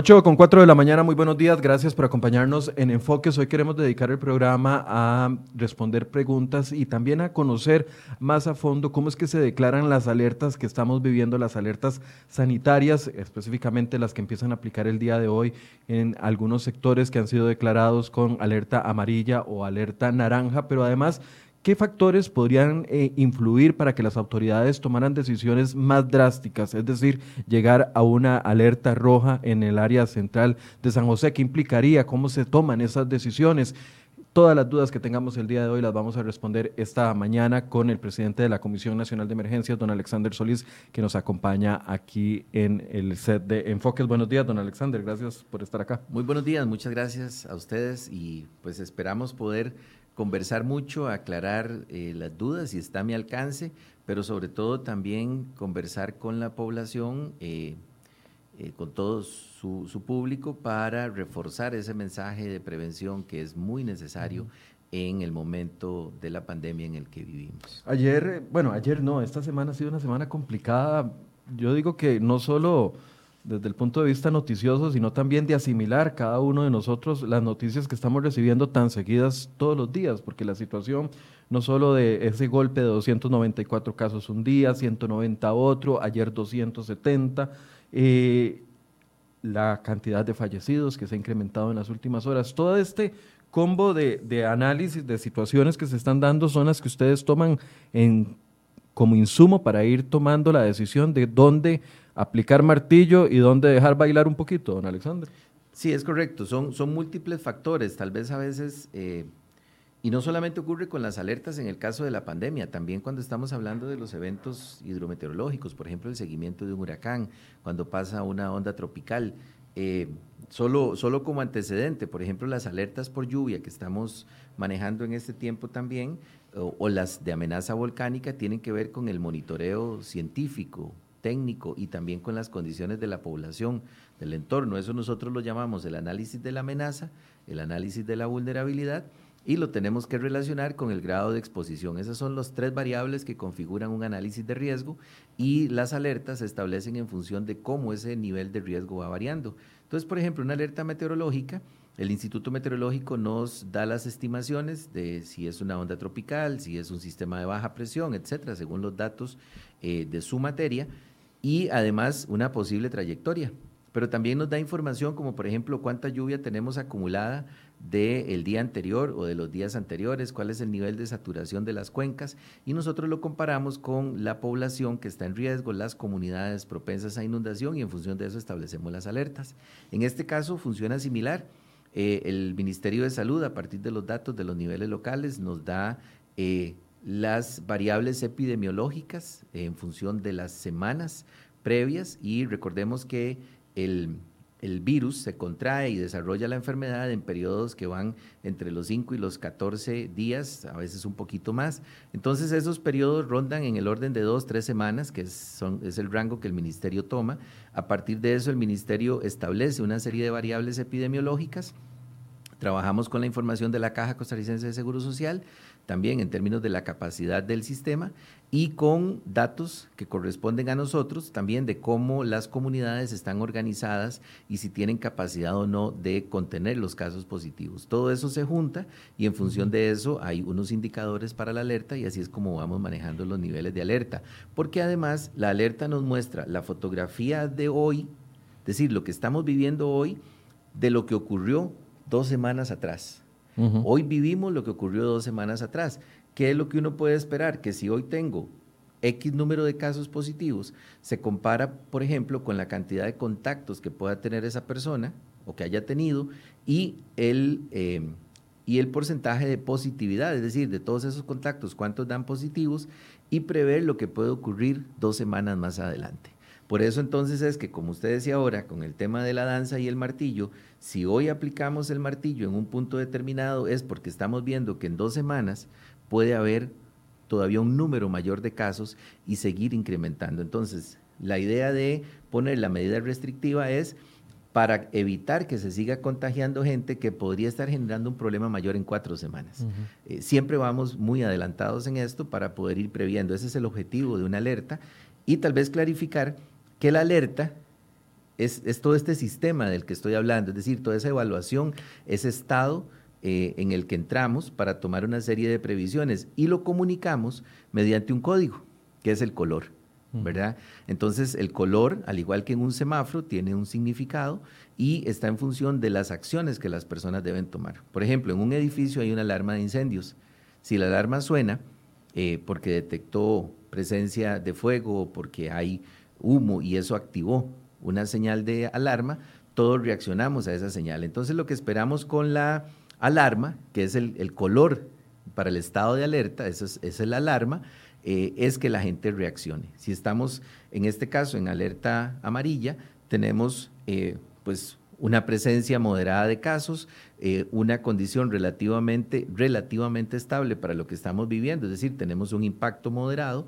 8 con 4 de la mañana, muy buenos días, gracias por acompañarnos en Enfoques. Hoy queremos dedicar el programa a responder preguntas y también a conocer más a fondo cómo es que se declaran las alertas que estamos viviendo, las alertas sanitarias, específicamente las que empiezan a aplicar el día de hoy en algunos sectores que han sido declarados con alerta amarilla o alerta naranja, pero además ¿Qué factores podrían eh, influir para que las autoridades tomaran decisiones más drásticas? Es decir, llegar a una alerta roja en el área central de San José. ¿Qué implicaría? ¿Cómo se toman esas decisiones? Todas las dudas que tengamos el día de hoy las vamos a responder esta mañana con el presidente de la Comisión Nacional de Emergencias, don Alexander Solís, que nos acompaña aquí en el set de Enfoques. Buenos días, don Alexander, gracias por estar acá. Muy buenos días, muchas gracias a ustedes y pues esperamos poder conversar mucho, aclarar eh, las dudas si está a mi alcance, pero sobre todo también conversar con la población, eh, eh, con todo su, su, público, para reforzar ese mensaje de prevención que es muy necesario en el momento de la pandemia en el que vivimos. Ayer, bueno, ayer no, esta semana ha sido una semana complicada. Yo digo que no solo desde el punto de vista noticioso, sino también de asimilar cada uno de nosotros las noticias que estamos recibiendo tan seguidas todos los días, porque la situación no solo de ese golpe de 294 casos un día, 190 otro, ayer 270, eh, la cantidad de fallecidos que se ha incrementado en las últimas horas, todo este combo de, de análisis de situaciones que se están dando son las que ustedes toman en, como insumo para ir tomando la decisión de dónde aplicar martillo y dónde dejar bailar un poquito, don Alexander. Sí, es correcto. Son, son múltiples factores. Tal vez a veces, eh, y no solamente ocurre con las alertas en el caso de la pandemia, también cuando estamos hablando de los eventos hidrometeorológicos, por ejemplo, el seguimiento de un huracán, cuando pasa una onda tropical. Eh, solo, solo como antecedente, por ejemplo, las alertas por lluvia que estamos manejando en este tiempo también, o las de amenaza volcánica, tienen que ver con el monitoreo científico técnico y también con las condiciones de la población, del entorno. Eso nosotros lo llamamos el análisis de la amenaza, el análisis de la vulnerabilidad y lo tenemos que relacionar con el grado de exposición. Esas son las tres variables que configuran un análisis de riesgo y las alertas se establecen en función de cómo ese nivel de riesgo va variando. Entonces, por ejemplo, una alerta meteorológica, el Instituto Meteorológico nos da las estimaciones de si es una onda tropical, si es un sistema de baja presión, etcétera, según los datos eh, de su materia y además una posible trayectoria. Pero también nos da información como por ejemplo cuánta lluvia tenemos acumulada del día anterior o de los días anteriores, cuál es el nivel de saturación de las cuencas y nosotros lo comparamos con la población que está en riesgo, las comunidades propensas a inundación y en función de eso establecemos las alertas. En este caso funciona similar. Eh, el Ministerio de Salud, a partir de los datos de los niveles locales, nos da eh, las variables epidemiológicas en función de las semanas previas y recordemos que el, virus se contrae y desarrolla la enfermedad en periodos que van entre los 5 y los 14 días, a veces un poquito más. Entonces esos periodos rondan en el orden de dos, tres semanas, que es, es el rango que el ministerio toma. A partir de eso el ministerio establece una serie de variables epidemiológicas. Trabajamos con la información de la Caja Costarricense de Seguro Social también en términos de la capacidad del sistema y con datos que corresponden a nosotros también de cómo las comunidades están organizadas y si tienen capacidad o no de contener los casos positivos. Todo eso se junta y en función de eso hay unos indicadores para la alerta y así es como vamos manejando los niveles de alerta. Porque además la alerta nos muestra la fotografía de hoy, es decir, lo que estamos viviendo hoy de lo que ocurrió dos semanas atrás. Hoy vivimos lo que ocurrió dos semanas atrás. ¿Qué es lo que uno puede esperar? Que si hoy tengo X número de casos positivos, se compara, por ejemplo, con la cantidad de contactos que pueda tener esa persona o que haya tenido y el, em, y el porcentaje de positividad, es decir, de todos esos contactos, cuántos dan positivos y prever lo que puede ocurrir dos semanas más adelante. Por eso entonces es que, como usted decía ahora, con el tema de la danza y el martillo, si hoy aplicamos el martillo en un punto determinado es porque estamos viendo que en dos semanas puede haber todavía un número mayor de casos y seguir incrementando. Entonces, la idea de poner la medida restrictiva es para evitar que se siga contagiando gente que podría estar generando un problema mayor en cuatro semanas. Eh, siempre vamos muy adelantados en esto para poder ir previendo. Ese es el objetivo de una alerta y tal vez clarificar que la alerta es, todo este sistema del que estoy hablando, es decir, toda esa evaluación, ese estado eh, en el que entramos para tomar una serie de previsiones y lo comunicamos mediante un código, que es el color. ¿verdad? Entonces, el color, al igual que en un semáforo, tiene un significado y está en función de las acciones que las personas deben tomar. Por ejemplo, en un edificio hay una alarma de incendios. Si la alarma suena eh, porque detectó presencia de fuego o porque hay humo y eso activó una señal de alarma, todos reaccionamos a esa señal. Entonces, lo que esperamos con la alarma, que es el, color para el estado de alerta, es, esa es la alarma, eh, es que la gente reaccione. Si estamos, en este caso, en alerta amarilla, tenemos eh, pues una presencia moderada de casos, eh, una condición relativamente, relativamente estable para lo que estamos viviendo, es decir, tenemos un impacto moderado,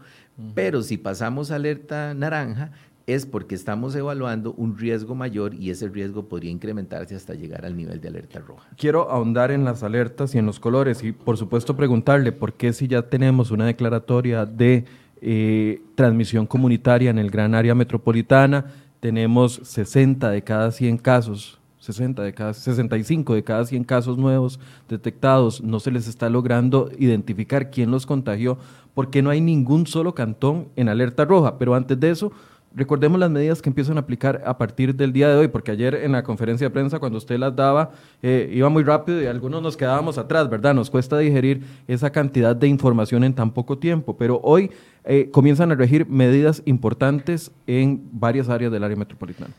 pero si pasamos a alerta naranja, es porque estamos evaluando un riesgo mayor y ese riesgo podría incrementarse hasta llegar al nivel de alerta roja. Quiero ahondar en las alertas y en los colores y por supuesto preguntarle por qué si ya tenemos una declaratoria de eh, transmisión comunitaria en el gran área metropolitana, tenemos 60 de cada 100 casos 60 de cada, 65 de cada 100 casos nuevos detectados, no se les está logrando identificar quién los contagió, porque no hay ningún solo cantón en alerta roja. Pero antes de eso, recordemos las medidas que empiezan a aplicar a partir del día de hoy, porque ayer en la conferencia de prensa, cuando usted las daba, eh, iba muy rápido y algunos nos quedábamos atrás, ¿verdad? Nos cuesta digerir esa cantidad de información en tan poco tiempo, pero hoy eh, comienzan a regir medidas importantes en varias áreas del área metropolitana.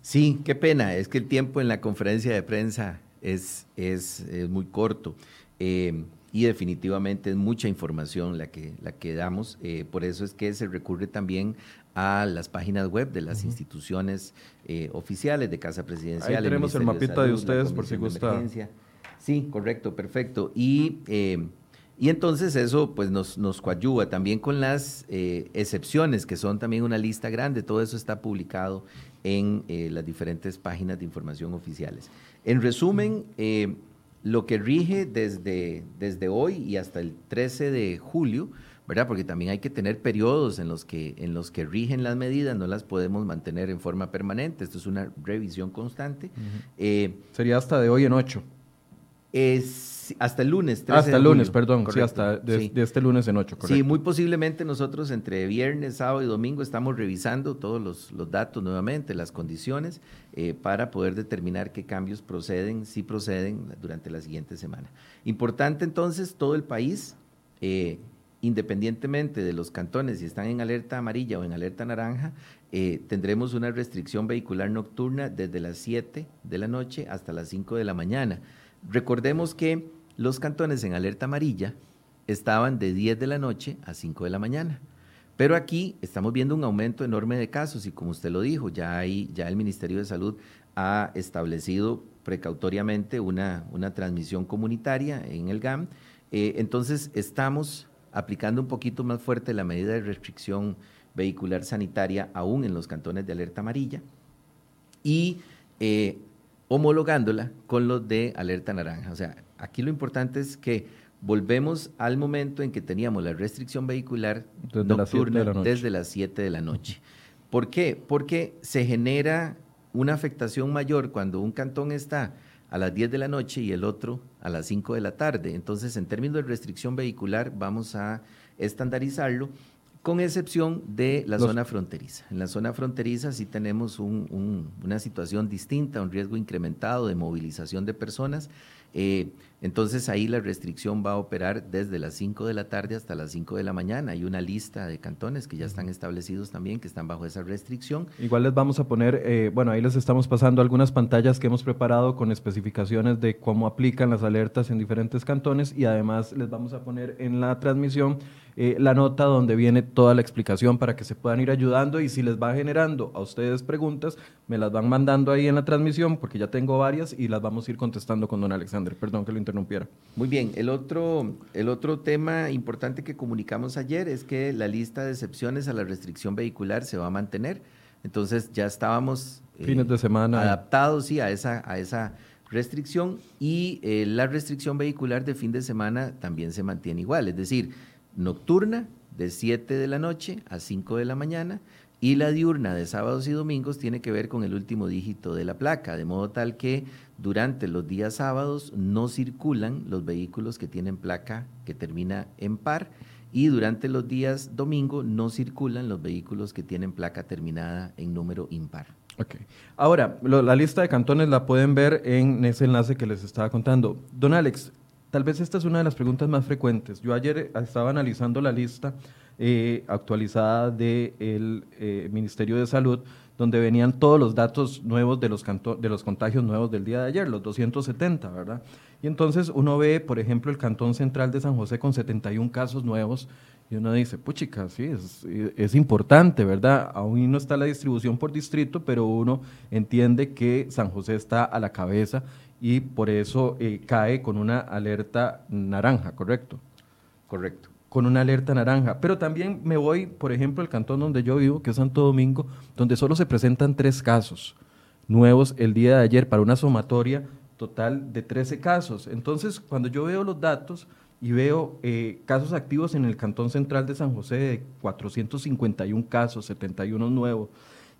Sí, qué pena, es que el tiempo en la conferencia de prensa es, es, muy corto. Eh, y definitivamente es mucha información la que, la que damos, por eso es que se recurre también a las páginas web de las instituciones eh, oficiales de Casa Presidencial. Ahí tenemos el, mapita de, ustedes por si gusta. Sí, correcto, perfecto. Y, eh, y entonces eso pues nos, nos coadyuva también con las eh, excepciones, que son también una lista grande. Todo eso está publicado en las diferentes páginas de información oficiales. En resumen, lo que rige desde, desde hoy y hasta el 13 de julio ¿verdad? Porque también hay que tener periodos en los que, en los que rigen las medidas, no las podemos mantener en forma permanente, esto es una revisión constante. Eh, Sería hasta de hoy en ocho. Es hasta el lunes. hasta el lunes, perdón, sí, hasta de, este lunes en ocho, correcto. Sí, muy posiblemente nosotros entre viernes, sábado y domingo estamos revisando todos los, datos nuevamente, las condiciones, eh, para poder determinar qué cambios proceden, si proceden durante la siguiente semana. Importante entonces, todo el país eh, independientemente de los cantones, si están en alerta amarilla o en alerta naranja, eh, tendremos una restricción vehicular nocturna desde las 7 de la noche hasta las 5 de la mañana. Recordemos que los cantones en alerta amarilla estaban de 10 de la noche a 5 de la mañana. Pero aquí estamos viendo un aumento enorme de casos y como usted lo dijo, ya, ya el Ministerio de Salud ha establecido precautoriamente una, una transmisión comunitaria en el GAM. Eh, entonces estamos aplicando un poquito más fuerte la medida de restricción vehicular sanitaria aún en los cantones de alerta amarilla y eh, homologándola con los de alerta naranja. O sea, aquí lo importante es que volvemos al momento en que teníamos la restricción vehicular nocturna desde las 7 de la noche. ¿Por qué? Porque se genera una afectación mayor cuando un cantón está a las 10 de la noche y el otro a las 5 de la tarde. Entonces, en términos de restricción vehicular, vamos a estandarizarlo con excepción de la zona fronteriza. En la zona fronteriza sí tenemos una situación distinta, un riesgo incrementado de movilización de personas eh, entonces ahí la restricción va a operar desde las 5 de la tarde hasta las 5 de la mañana. Hay una lista de cantones que ya están establecidos también, que están bajo esa restricción. Igual les vamos a poner, eh, bueno, ahí les estamos pasando algunas pantallas que hemos preparado con especificaciones de cómo aplican las alertas en diferentes cantones y además les vamos a poner en la transmisión eh, la nota donde viene toda la explicación para que se puedan ir ayudando y si les va generando a ustedes preguntas, me las van mandando ahí en la transmisión porque ya tengo varias y las vamos a ir contestando con don Alexander. Perdón que lo interrumpiera. Muy bien, el otro, el otro tema importante que comunicamos ayer es que la lista de excepciones a la restricción vehicular se va a mantener. Entonces ya estábamos eh, fines de semana adaptados sí, a esa, a esa restricción y eh, la restricción vehicular de fin de semana también se mantiene igual, es decir, nocturna de 7 de la noche a 5 de la mañana y la diurna de sábados y domingos tiene que ver con el último dígito de la placa, de modo tal que durante los días sábados no circulan los vehículos que tienen placa que termina en par y durante los días domingo no circulan los vehículos que tienen placa terminada en número impar. Ok. Ahora, la lista de cantones la pueden ver en ese enlace que les estaba contando. Don Alex, tal vez esta es una de las preguntas más frecuentes. Yo ayer estaba analizando la lista eh, actualizada del eh, Ministerio de Salud, donde venían todos los datos nuevos de los, de los contagios nuevos del día de ayer, los 270, ¿verdad? Y entonces uno ve, por ejemplo, el Cantón Central de San José con 71 casos nuevos y uno dice, puchica, sí, es, es, importante, ¿verdad? Aún no está la distribución por distrito, pero uno entiende que San José está a la cabeza y por eso eh, cae con una alerta naranja, ¿correcto? Correcto. Con una alerta naranja. Pero también me voy, por ejemplo, al cantón donde yo vivo, que es Santo Domingo, donde solo se presentan tres casos nuevos el día de ayer para una sumatoria total de 13 casos. Entonces, cuando yo veo los datos, y veo eh, casos activos en el Cantón Central de San José de 451 casos, 71 nuevos,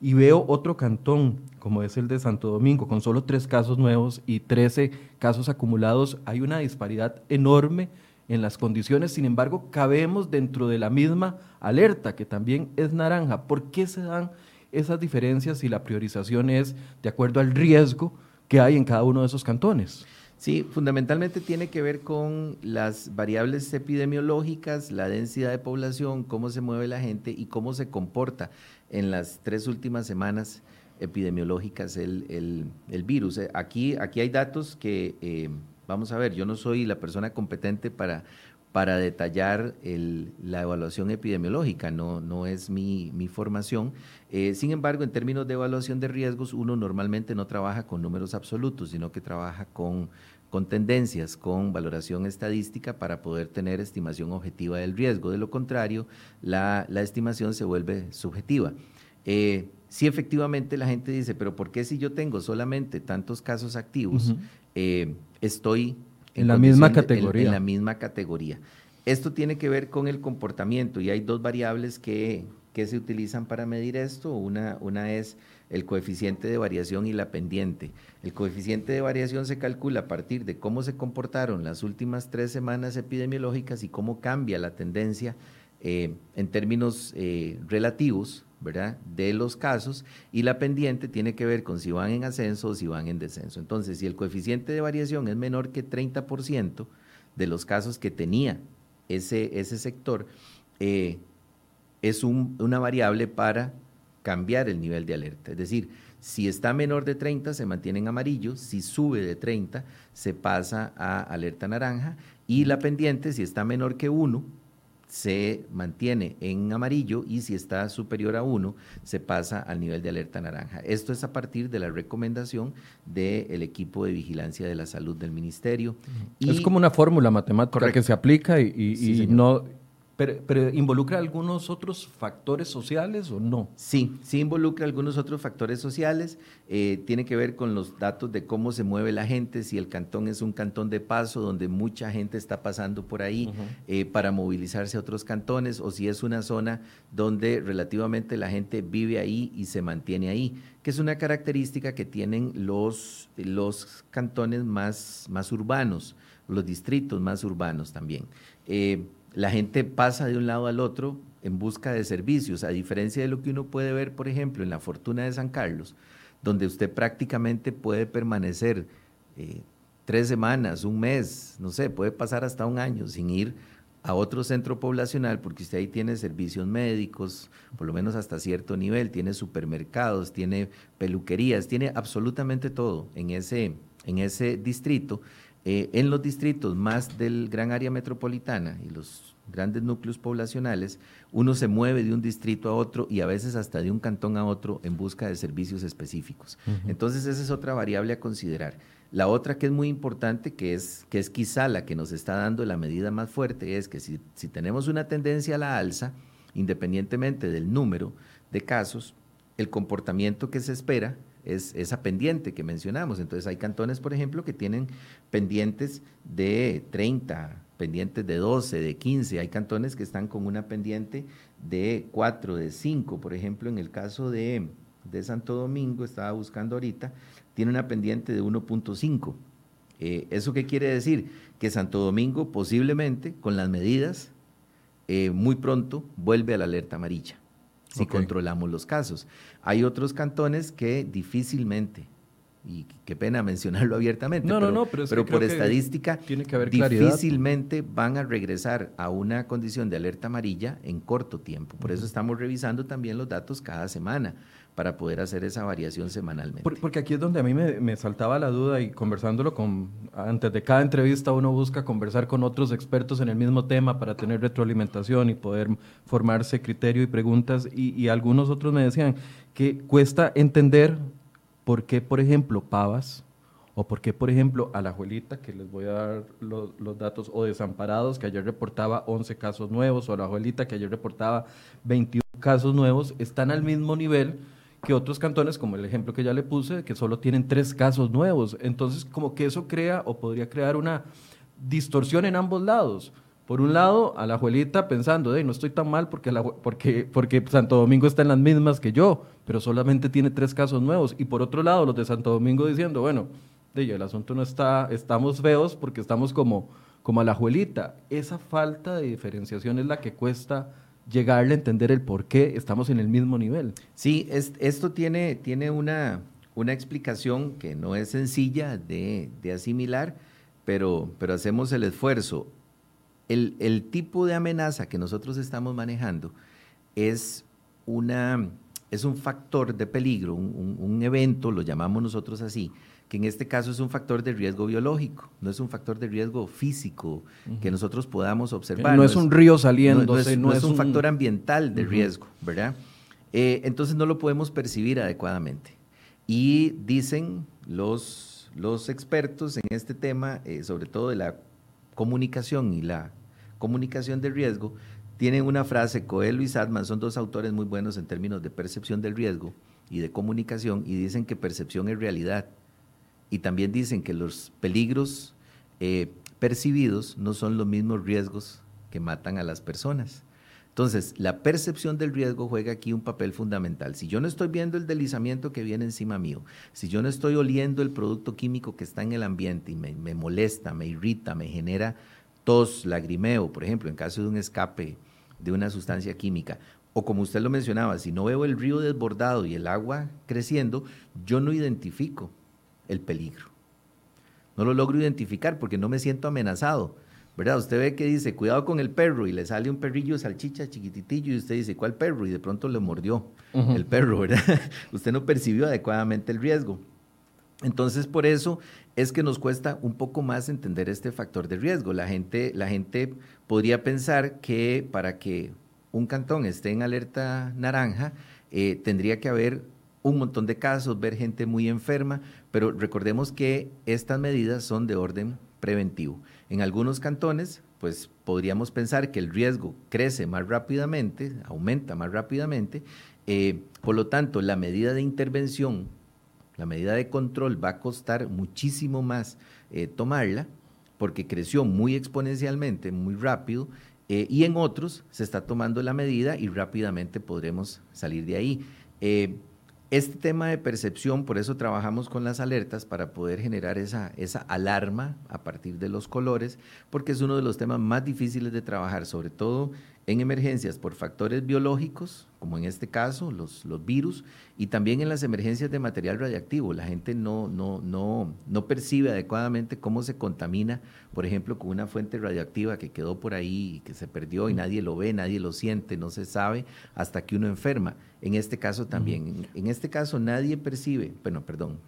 y veo otro cantón, como es el de Santo Domingo, con solo tres casos nuevos y 13 casos acumulados, hay una disparidad enorme en las condiciones, sin embargo, cabemos dentro de la misma alerta, que también es naranja. ¿Por qué se dan esas diferencias si la priorización es de acuerdo al riesgo que hay en cada uno de esos cantones? Sí, fundamentalmente tiene que ver con las variables epidemiológicas, la densidad de población, cómo se mueve la gente y cómo se comporta en las tres últimas semanas epidemiológicas el, virus. Eh, aquí, aquí hay datos que, eh, vamos a ver, yo no soy la persona competente para, para detallar la evaluación epidemiológica, no, no es mi, formación. Eh, sin embargo, en términos de evaluación de riesgos, uno normalmente no trabaja con números absolutos, sino que trabaja con con tendencias, con valoración estadística para poder tener estimación objetiva del riesgo. De lo contrario, la, estimación se vuelve subjetiva. Eh, si efectivamente la gente dice, pero ¿por qué si yo tengo solamente tantos casos activos, eh, estoy en, la misma categoría? En, la misma categoría. Esto tiene que ver con el comportamiento y hay dos variables que, que se utilizan para medir esto. Una, una es el coeficiente de variación y la pendiente. El coeficiente de variación se calcula a partir de cómo se comportaron las últimas tres semanas epidemiológicas y cómo cambia la tendencia eh, en términos eh, relativos, ¿verdad?, de los casos, y la pendiente tiene que ver con si van en ascenso o si van en descenso. Entonces, si el coeficiente de variación es menor que 30% de los casos que tenía ese, ese sector, eh, es una variable para cambiar el nivel de alerta. Es decir, si está menor de 30 se mantiene en amarillo, si sube de 30 se pasa a alerta naranja y la pendiente si está menor que 1 se mantiene en amarillo y si está superior a 1 se pasa al nivel de alerta naranja. Esto es a partir de la recomendación del equipo de vigilancia de la salud del ministerio. es como una fórmula matemática que se aplica y, no pero, ¿involucra algunos otros factores sociales o no? Sí, sí involucra algunos otros factores sociales. Eh, tiene que ver con los datos de cómo se mueve la gente, si el cantón es un cantón de paso donde mucha gente está pasando por ahí eh, para movilizarse a otros cantones o si es una zona donde relativamente la gente vive ahí y se mantiene ahí, que es una característica que tienen los, los cantones más, más urbanos, los distritos más urbanos también. Eh, la gente pasa de un lado al otro en busca de servicios, a diferencia de lo que uno puede ver, por ejemplo, en la Fortuna de San Carlos, donde usted prácticamente puede permanecer eh, tres semanas, un mes, no sé, puede pasar hasta un año sin ir a otro centro poblacional, porque usted ahí tiene servicios médicos, por lo menos hasta cierto nivel, tiene supermercados, tiene peluquerías, tiene absolutamente todo en ese, en ese distrito eh, en los distritos más del gran área metropolitana y los grandes núcleos poblacionales, uno se mueve de un distrito a otro y a veces hasta de un cantón a otro en busca de servicios específicos. Entonces esa es otra variable a considerar. La otra que es muy importante, que es, que es quizá la que nos está dando la medida más fuerte, es que si, si tenemos una tendencia a la alza, independientemente del número de casos, el comportamiento que se espera es esa pendiente que mencionamos. Entonces hay cantones, por ejemplo, que tienen pendientes de 30, pendientes de 12, de 15, hay cantones que están con una pendiente de 4, de 5, por ejemplo, en el caso de, de Santo Domingo, estaba buscando ahorita, tiene una pendiente de 1.5. Eh, ¿Eso qué quiere decir? Que Santo Domingo posiblemente, con las medidas, eh, muy pronto vuelve a la alerta amarilla, si controlamos los casos. Hay otros cantones que difícilmente, y qué pena mencionarlo abiertamente, pero, por estadística tiene que haber difícilmente van a regresar a una condición de alerta amarilla en corto tiempo. Por eso estamos revisando también los datos cada semana para poder hacer esa variación semanalmente. Porque aquí es donde a mí me, saltaba la duda y conversándolo con, antes de cada entrevista uno busca conversar con otros expertos en el mismo tema para tener retroalimentación y poder formarse criterio y preguntas y, algunos otros me decían que cuesta entender por qué, por ejemplo, Pavas o por qué, por ejemplo, a la Alajuelita, que les voy a dar los, datos, o Desamparados, que ayer reportaba 11 casos nuevos, o la Alajuelita, que ayer reportaba 21 casos nuevos, están al mismo nivel que otros cantones, como el ejemplo que ya le puse, que solo tienen tres casos nuevos. Entonces, como que eso crea o podría crear una distorsión en ambos lados. Por un lado, a la abuelita pensando, de no estoy tan mal porque, porque, porque Santo Domingo está en las mismas que yo, pero solamente tiene tres casos nuevos. Y por otro lado, los de Santo Domingo diciendo, bueno, de el asunto no está, estamos feos porque estamos como, como a la abuelita. Esa falta de diferenciación es la que cuesta llegarle a entender el por qué estamos en el mismo nivel. Sí, esto tiene, tiene una, una explicación que no es sencilla de, asimilar, pero, pero hacemos el esfuerzo. El, el, tipo de amenaza que nosotros estamos manejando es, una, es un factor de peligro, un, un evento, lo llamamos nosotros así, que en este caso es un factor de riesgo biológico, no es un factor de riesgo físico que nosotros podamos observar. No, es un río saliendo, no, es, un, factor ambiental de riesgo, ¿verdad? Eh, entonces no lo podemos percibir adecuadamente. Y dicen los, los expertos en este tema, eh, sobre todo de la comunicación y la comunicación de riesgo, tienen una frase, Coelho y Sadman son dos autores muy buenos en términos de percepción del riesgo y de comunicación, y dicen que percepción es realidad y también dicen que los peligros eh, percibidos no son los mismos riesgos que matan a las personas. Entonces, la percepción del riesgo juega aquí un papel fundamental. Si yo no estoy viendo el deslizamiento que viene encima mío, si yo no estoy oliendo el producto químico que está en el ambiente y me, molesta, me irrita, me genera tos, lagrimeo, por ejemplo, en caso de un escape de una sustancia química, o como usted lo mencionaba, si no veo el río desbordado y el agua creciendo, yo no identifico el peligro. No lo logro identificar porque no me siento amenazado. ¿Verdad? Usted ve que dice, cuidado con el perro y le sale un perrillo de salchicha chiquititillo y usted dice, ¿cuál perro? Y de pronto le mordió el perro, ¿verdad? usted no percibió adecuadamente el riesgo. Entonces, por eso es que nos cuesta un poco más entender este factor de riesgo. La gente, la gente podría pensar que para que un cantón esté en alerta naranja, eh, tendría que haber un montón de casos, ver gente muy enferma, pero recordemos que estas medidas son de orden preventivo. En algunos cantones, pues podríamos pensar que el riesgo crece más rápidamente, aumenta más rápidamente, eh, por lo tanto, la medida de intervención, la medida de control va a costar muchísimo más eh, tomarla, porque creció muy exponencialmente, muy rápido, eh, y en otros se está tomando la medida y rápidamente podremos salir de ahí. Este tema de percepción, por eso trabajamos con las alertas para poder generar esa, esa alarma a partir de los colores, porque es uno de los temas más difíciles de trabajar, sobre todo en emergencias por factores biológicos, como en este caso los, los virus, y también en las emergencias de material radiactivo. La gente no, no, no, no percibe adecuadamente cómo se contamina, por ejemplo, con una fuente radioactiva que quedó por ahí y que se perdió y nadie lo ve, nadie lo siente, no se sabe hasta que uno enferma. En este caso también. En, este caso nadie percibe, bueno, perdón,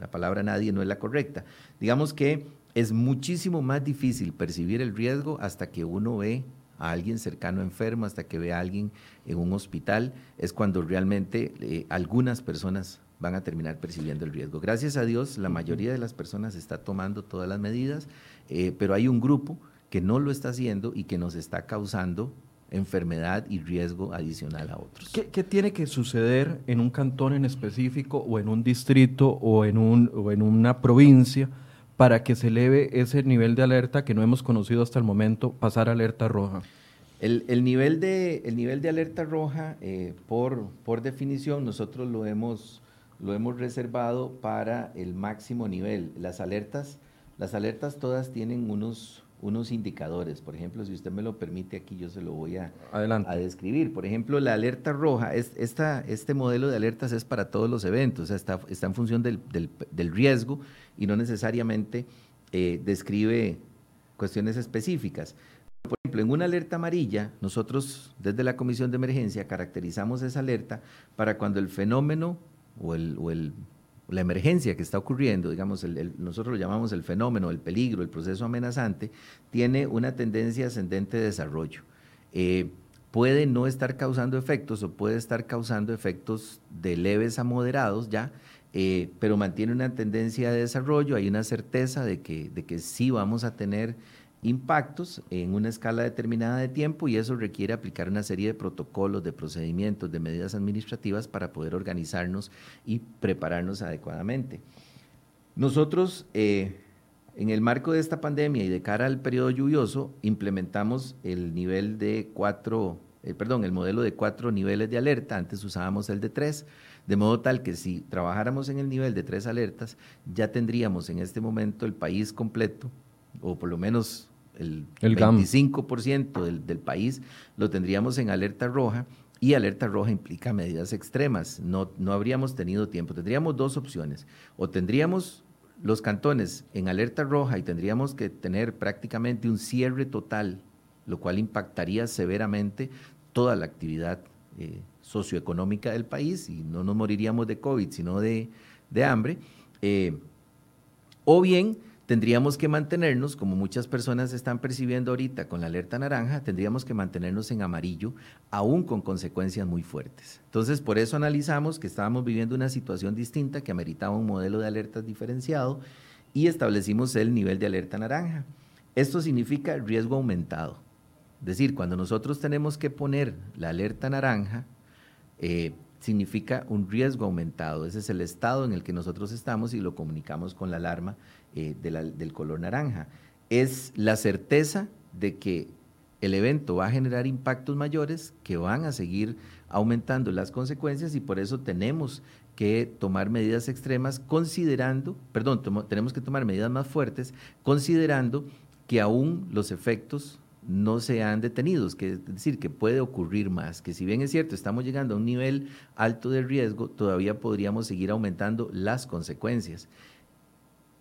la palabra nadie no es la correcta. Digamos que es muchísimo más difícil percibir el riesgo hasta que uno ve a alguien cercano enfermo, hasta que ve a alguien en un hospital, es cuando realmente eh, algunas personas van a terminar percibiendo el riesgo. Gracias a Dios, la mayoría de las personas está tomando todas las medidas, eh, pero hay un grupo que no lo está haciendo y que nos está causando enfermedad y riesgo adicional a otros. ¿Qué, tiene que suceder en un cantón en específico o en un distrito o en, un, o en una provincia para que se eleve ese nivel de alerta que no hemos conocido hasta el momento, pasar a alerta roja? El, nivel, de, alerta roja, eh, por, por definición, nosotros lo hemos, lo hemos reservado para el máximo nivel. Las alertas, las alertas todas tienen unos, unos indicadores. Por ejemplo, si usted me lo permite, aquí yo se lo voy a, a describir. Por ejemplo, la alerta roja, es, esta, este modelo de alertas es para todos los eventos, está, está en función del, del, riesgo y no necesariamente eh, describe cuestiones específicas. Por ejemplo, en una alerta amarilla, nosotros desde la Comisión de Emergencia caracterizamos esa alerta para cuando el fenómeno o el, o el la emergencia que está ocurriendo, digamos, nosotros lo llamamos el fenómeno, el peligro, el proceso amenazante, tiene una tendencia ascendente de desarrollo. Eh, puede no estar causando efectos o puede estar causando efectos de leves a moderados ya, eh, pero mantiene una tendencia de desarrollo, hay una certeza de que, de que sí vamos a tener impactos en una escala determinada de tiempo y eso requiere aplicar una serie de protocolos, de procedimientos, de medidas administrativas para poder organizarnos y prepararnos adecuadamente. Nosotros, eh, en el marco de esta pandemia y de cara al periodo lluvioso, implementamos el nivel de cuatro, eh, perdón, el modelo de cuatro niveles de alerta, antes usábamos el de tres, de modo tal que si trabajáramos en el nivel de tres alertas, ya tendríamos en este momento el país completo o por lo menos el, 25% del, del, país lo tendríamos en alerta roja y alerta roja implica medidas extremas. No, no habríamos tenido tiempo. Tendríamos dos opciones. O tendríamos los cantones en alerta roja y tendríamos que tener prácticamente un cierre total, lo cual impactaría severamente toda la actividad eh, socioeconómica del país y no nos moriríamos de COVID, sino de, de hambre. Eh, o bien tendríamos que mantenernos, como muchas personas están percibiendo ahorita con la alerta naranja, tendríamos que mantenernos en amarillo, aún con consecuencias muy fuertes. Entonces, por eso analizamos que estábamos viviendo una situación distinta que ameritaba un modelo de alertas diferenciado y establecimos el nivel de alerta naranja. Esto significa riesgo aumentado. Es decir, cuando nosotros tenemos que poner la alerta naranja, eh, significa un riesgo aumentado. Ese es el estado en el que nosotros estamos y lo comunicamos con la alarma eh, del color naranja. Es la certeza de que el evento va a generar impactos mayores que van a seguir aumentando las consecuencias y por eso tenemos que tomar medidas extremas considerando, perdón, tenemos que tomar medidas más fuertes considerando que aún los efectos no se han detenido, es decir, que puede ocurrir más, que si bien es cierto, estamos llegando a un nivel alto de riesgo, todavía podríamos seguir aumentando las consecuencias.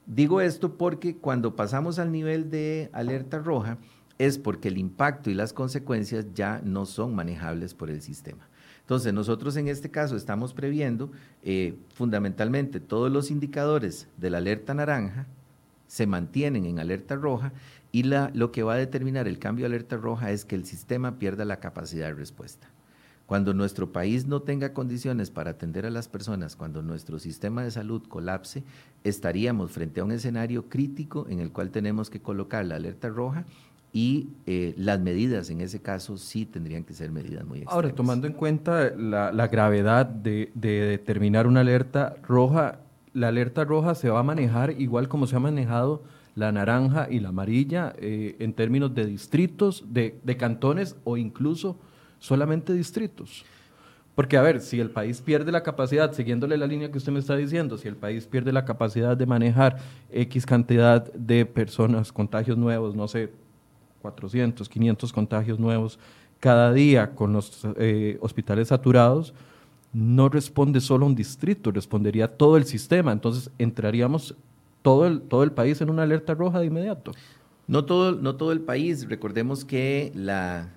Digo esto porque cuando pasamos al nivel de alerta roja es porque el impacto y las consecuencias ya no son manejables por el sistema. Entonces, nosotros en este caso estamos previendo eh, fundamentalmente todos los indicadores de la alerta naranja se mantienen en alerta roja y la, lo que va a determinar el cambio de alerta roja es que el sistema pierda la capacidad de respuesta. Cuando nuestro país no tenga condiciones para atender a las personas, cuando nuestro sistema de salud colapse, estaríamos frente a un escenario crítico en el cual tenemos que colocar la alerta roja y eh, las medidas en ese caso sí tendrían que ser medidas muy extremas. Ahora, tomando en cuenta la, gravedad de, determinar una alerta roja, la alerta roja se va a manejar igual como se ha manejado la naranja y la amarilla eh, en términos de distritos, de, cantones o incluso solamente distritos. Porque, a ver, si el país pierde la capacidad, siguiéndole la línea que usted me está diciendo, si el país pierde la capacidad de manejar X cantidad de personas, contagios nuevos, no sé, 400, 500 contagios nuevos cada día con los eh, hospitales saturados, no responde solo un distrito, respondería todo el sistema. Entonces, entraríamos todo el, todo el país en una alerta roja de inmediato. No todo, no todo el país. Recordemos que la,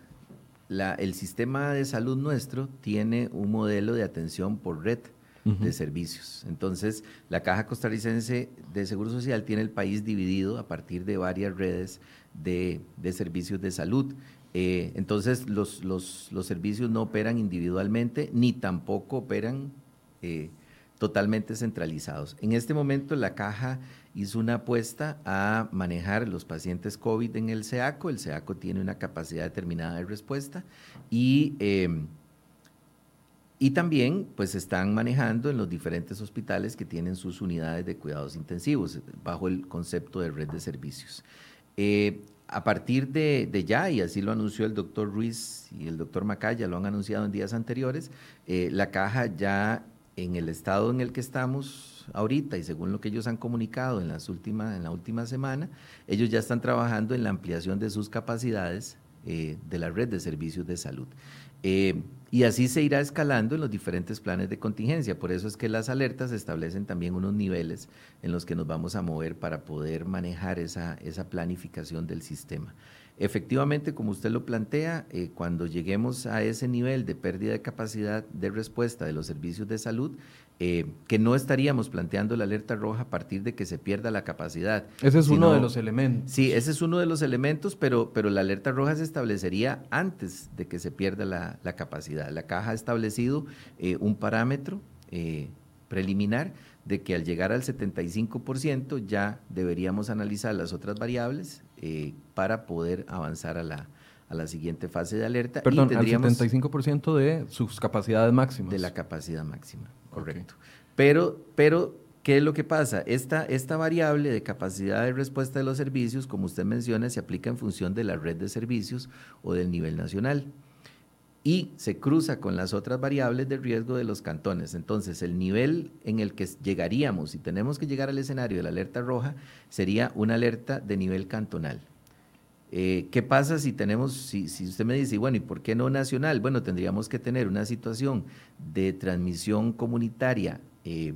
el sistema de salud nuestro tiene un modelo de atención por red de servicios. Entonces, la Caja Costarricense de Seguro Social tiene el país dividido a partir de varias redes de, servicios de salud. Eh, entonces, los, los, servicios no operan individualmente ni tampoco operan eh, totalmente centralizados. En este momento, la Caja hizo una apuesta a manejar los pacientes COVID en el SEACO. El SEACO tiene una capacidad determinada de respuesta y em, y también pues están manejando en los diferentes hospitales que tienen sus unidades de cuidados intensivos bajo el concepto de red de servicios. Eh, a partir de, ya, y así lo anunció el doctor Ruiz y el doctor Macaya, lo han anunciado en días anteriores, eh, la caja ya en el estado en el que estamos ahorita y según lo que ellos han comunicado en, las últimas, en la última semana, ellos ya están trabajando en la ampliación de sus capacidades eh, de la red de servicios de salud. Eh, y así se irá escalando en los diferentes planes de contingencia. Por eso es que las alertas establecen también unos niveles en los que nos vamos a mover para poder manejar esa, esa planificación del sistema. Efectivamente, como usted lo plantea, eh, cuando lleguemos a ese nivel de pérdida de capacidad de respuesta de los servicios de salud, eh, que no estaríamos planteando la alerta roja a partir de que se pierda la capacidad. Ese es uno de los elementos. Sí, ese es uno de los elementos, pero, pero la alerta roja se establecería antes de que se pierda la, capacidad. La caja ha establecido eh, un parámetro preliminar de que al llegar al 75% ya deberíamos analizar las otras variables eh, para poder avanzar a la, a la siguiente fase de alerta. Perdón, al 75% de sus capacidades máximas. De la capacidad máxima, correcto. Pero, pero, ¿qué es lo que pasa? Esta, esta variable de capacidad de respuesta de los servicios, como usted menciona, se aplica en función de la red de servicios o del nivel nacional y se cruza con las otras variables de riesgo de los cantones. Entonces, el nivel en el que llegaríamos, si tenemos que llegar al escenario de la alerta roja, sería una alerta de nivel cantonal. Eh, ¿Qué pasa si tenemos, si, usted me dice, bueno, ¿y por qué no nacional? Bueno, tendríamos que tener una situación de transmisión comunitaria eh,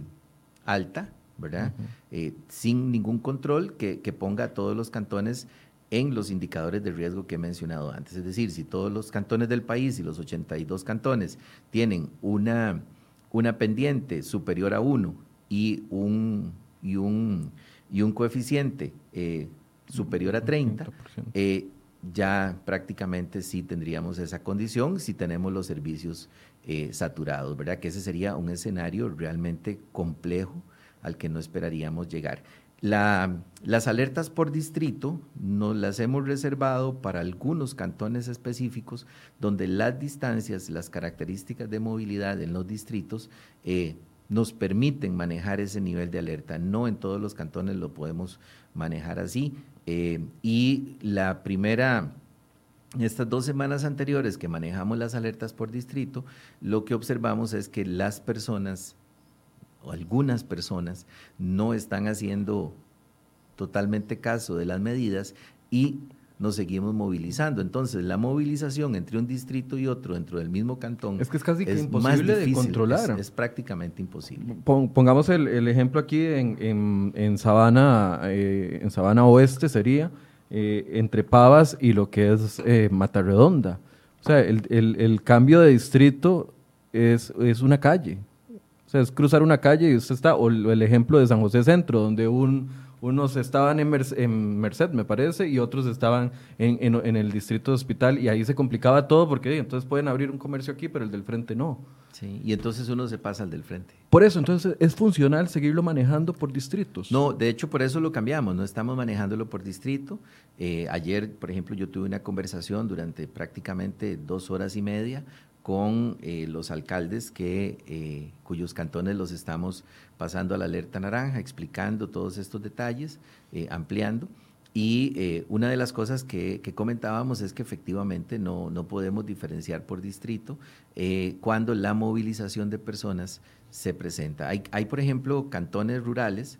alta, ¿verdad? Eh, sin ningún control que, que ponga a todos los cantones en los indicadores de riesgo que he mencionado antes. Es decir, si todos los cantones del país y los 82 cantones tienen una, una pendiente superior a 1 y un, y un, y un coeficiente eh, superior a 30, eh, ya prácticamente sí tendríamos esa condición si tenemos los servicios eh, saturados, ¿verdad? Que ese sería un escenario realmente complejo al que no esperaríamos llegar las alertas por distrito nos las hemos reservado para algunos cantones específicos donde las distancias, las características de movilidad en los distritos eh, nos permiten manejar ese nivel de alerta. No en todos los cantones lo podemos manejar así. Eh, y la primera, estas dos semanas anteriores que manejamos las alertas por distrito, lo que observamos es que las personas o algunas personas no están haciendo totalmente caso de las medidas y nos seguimos movilizando. Entonces, la movilización entre un distrito y otro dentro del mismo cantón es que es casi imposible de controlar. Es, prácticamente imposible. Pongamos el, ejemplo aquí en, en, Sabana, eh, en Sabana Oeste sería eh, entre Pavas y lo que es eh, Matarredonda. O sea, el, el, cambio de distrito es, es una calle es cruzar una calle y usted está, o el ejemplo de San José Centro, donde un, unos estaban en, Merced, me parece, y otros estaban en, el distrito de hospital, y ahí se complicaba todo porque entonces pueden abrir un comercio aquí, pero el del frente no. Sí, y entonces uno se pasa al del frente. Por eso, entonces, ¿es funcional seguirlo manejando por distritos? No, de hecho, por eso lo cambiamos, no estamos manejándolo por distrito. Eh, ayer, por ejemplo, yo tuve una conversación durante prácticamente dos horas y media con eh, los alcaldes que, eh, cuyos cantones los estamos pasando a la alerta naranja, explicando todos estos detalles, eh, ampliando. Y una de las cosas que, comentábamos es que efectivamente no, no podemos diferenciar por distrito cuando la movilización de personas se presenta. Hay, hay por ejemplo, cantones rurales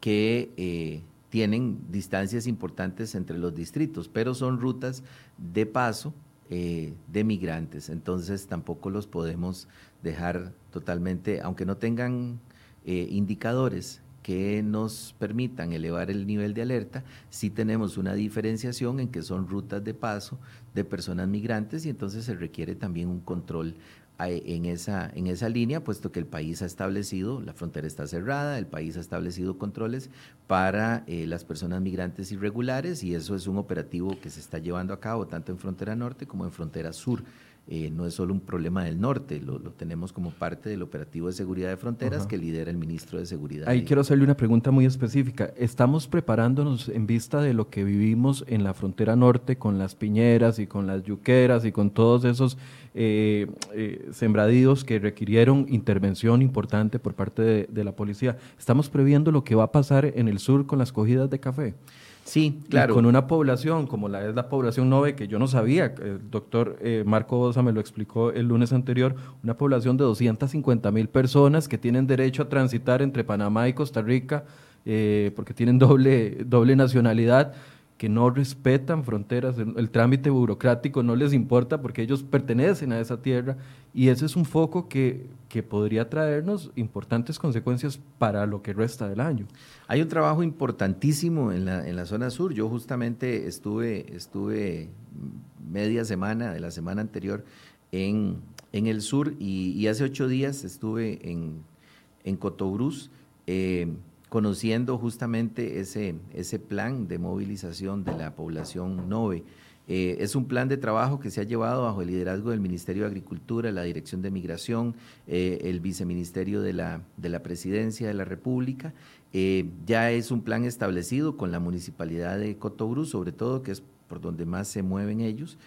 que tienen distancias importantes entre los distritos, pero son rutas de paso eh, de migrantes. Entonces tampoco los podemos dejar totalmente, aunque no tengan eh, indicadores que nos permitan elevar el nivel de alerta, sí tenemos una diferenciación en que son rutas de paso de personas migrantes y entonces se requiere también un control en esa, en esa línea, puesto que el país ha establecido, la frontera está cerrada, el país ha establecido controles para eh, las personas migrantes irregulares y eso es un operativo que se está llevando a cabo tanto en frontera norte como en frontera sur eh, no es solo un problema del norte, lo, tenemos como parte del operativo de seguridad de fronteras que lidera el ministro de Seguridad. Ahí quiero hacerle una pregunta muy específica. ¿Estamos preparándonos en vista de lo que vivimos en la frontera norte con las piñeras y con las yuqueras y con todos esos eh, eh, sembradíos que requirieron intervención importante por parte de, de la policía? ¿Estamos previendo lo que va a pasar en el sur con las cogidas de café? Sí, claro. con una población como la es la población 9, que yo no sabía, el doctor eh, Marco Bosa me lo explicó el lunes anterior, una población de 250 mil personas que tienen derecho a transitar entre Panamá y Costa Rica, eh, porque tienen doble, doble nacionalidad que no respetan fronteras, el, trámite burocrático no les importa porque ellos pertenecen a esa tierra y ese es un foco que, que, podría traernos importantes consecuencias para lo que resta del año. Hay un trabajo importantísimo en la, en la zona sur. Yo justamente estuve, estuve media semana de la semana anterior en, en el sur y, hace ocho días estuve en, en Cotobruz. Eh, conociendo justamente ese, ese plan de movilización de la población NOVE. Eh, es un plan de trabajo que se ha llevado bajo el liderazgo del Ministerio de Agricultura, la Dirección de Migración, eh, el Viceministerio de la, de la Presidencia de la República. Eh, ya es un plan establecido con la Municipalidad de Cotobruz, sobre todo, que es por donde más se mueven ellos.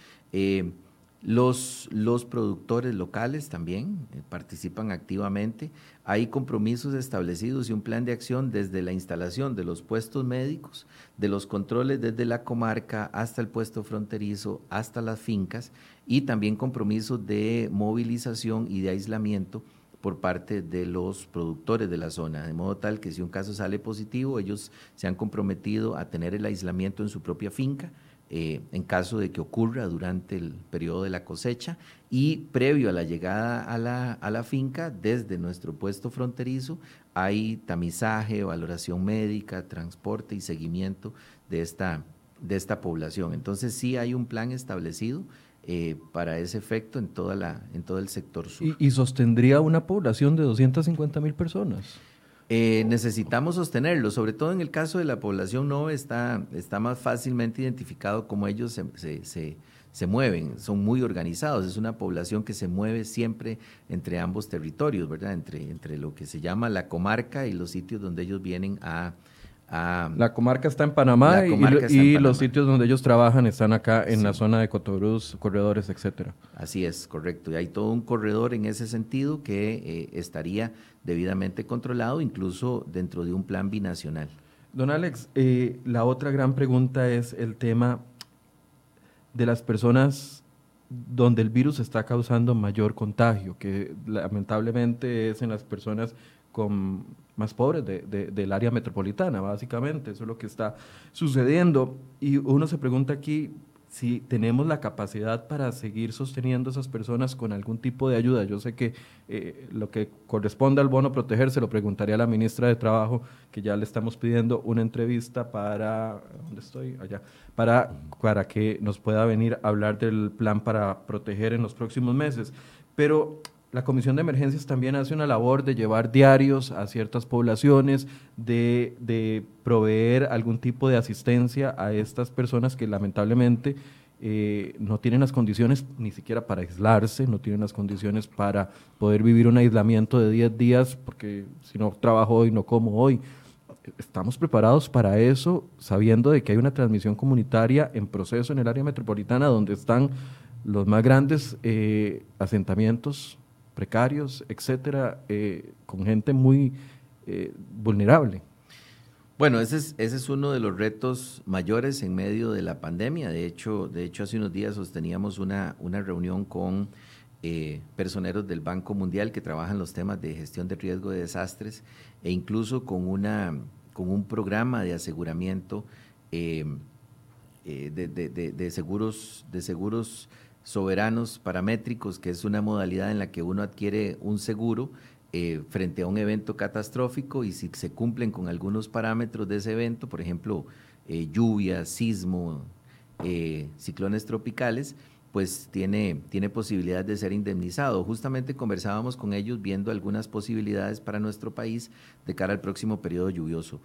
Los, los productores locales también participan activamente. Hay compromisos establecidos y un plan de acción desde la instalación de los puestos médicos, de los controles desde la comarca hasta el puesto fronterizo, hasta las fincas y también compromisos de movilización y de aislamiento por parte de los productores de la zona, de modo tal que si un caso sale positivo, ellos se han comprometido a tener el aislamiento en su propia finca eh, en caso de que ocurra durante el periodo de la cosecha y previo a la llegada a la, a la finca, desde nuestro puesto fronterizo, hay tamizaje, valoración médica, transporte y seguimiento de esta, de esta población. Entonces sí hay un plan establecido eh, para ese efecto en, toda la, en todo el sector sur. ¿Y, y sostendría una población de 250 mil personas? Eh, necesitamos sostenerlo, sobre todo en el caso de la población no está, está más fácilmente identificado cómo ellos se, se, se, mueven, son muy organizados, es una población que se mueve siempre entre ambos territorios, ¿verdad? Entre, entre lo que se llama la comarca y los sitios donde ellos vienen a, la comarca está en Panamá y, los sitios donde ellos trabajan están acá en la zona de Cotobruz, corredores, etcétera. Así es, correcto. Y hay todo un corredor en ese sentido que eh, estaría debidamente controlado, incluso dentro de un plan binacional. Don Alex, eh, la otra gran pregunta es el tema de las personas donde el virus está causando mayor contagio, que lamentablemente es en las personas con más pobres de, del área metropolitana, básicamente. Eso es lo que está sucediendo. Y uno se pregunta aquí si tenemos la capacidad para seguir sosteniendo a esas personas con algún tipo de ayuda. Yo sé que eh, lo que corresponde al bono proteger se lo preguntaría a la ministra de Trabajo, que ya le estamos pidiendo una entrevista para, ¿dónde estoy? Allá, para, para que nos pueda venir a hablar del plan para proteger en los próximos meses. Pero la Comisión de Emergencias también hace una labor de llevar diarios a ciertas poblaciones, de, proveer algún tipo de asistencia a estas personas que lamentablemente eh, no tienen las condiciones ni siquiera para aislarse, no tienen las condiciones para poder vivir un aislamiento de 10 días, porque si no trabajo hoy, no como hoy. Estamos preparados para eso, sabiendo de que hay una transmisión comunitaria en proceso en el área metropolitana, donde están los más grandes eh, asentamientos precarios, etcétera, eh, con gente muy eh, vulnerable. Bueno, ese es, uno de los retos mayores en medio de la pandemia. De hecho, de hecho hace unos días sosteníamos una, una reunión con eh, personeros del Banco Mundial que trabajan los temas de gestión de riesgo de desastres e incluso con, una, con un programa de aseguramiento de, de, seguros, de seguros soberanos paramétricos, que es una modalidad en la que uno adquiere un seguro eh, frente a un evento catastrófico y si se cumplen con algunos parámetros de ese evento, por ejemplo, eh, lluvia, sismo, eh, ciclones tropicales, pues tiene, tiene posibilidad de ser indemnizado. Justamente conversábamos con ellos viendo algunas posibilidades para nuestro país de cara al próximo periodo lluvioso.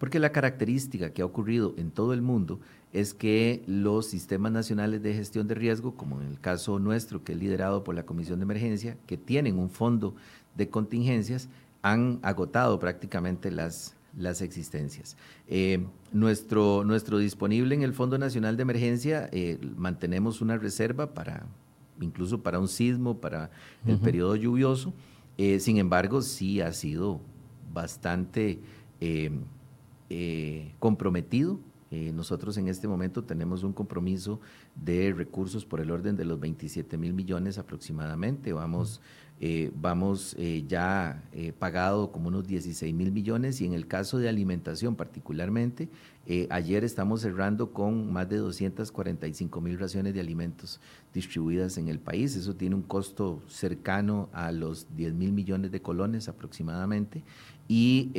Porque la característica que ha ocurrido en todo el mundo es que los sistemas nacionales de gestión de riesgo, como en el caso nuestro, que es liderado por la Comisión de Emergencia, que tienen un fondo de contingencias, han agotado prácticamente las, las existencias. Eh, nuestro, nuestro disponible en el Fondo Nacional de Emergencia, eh, mantenemos una reserva para incluso para un sismo, para el periodo lluvioso. Eh, sin embargo, sí ha sido bastante comprometido nosotros en este momento tenemos un compromiso de recursos por el orden de los 27 mil millones aproximadamente. Vamos eh, vamos eh, ya eh, pagado como unos 16 mil millones y en el caso de alimentación particularmente, ayer estamos cerrando con más de 245 mil raciones de alimentos distribuidas en el país. Eso tiene un costo cercano a los 10 mil millones de colones aproximadamente y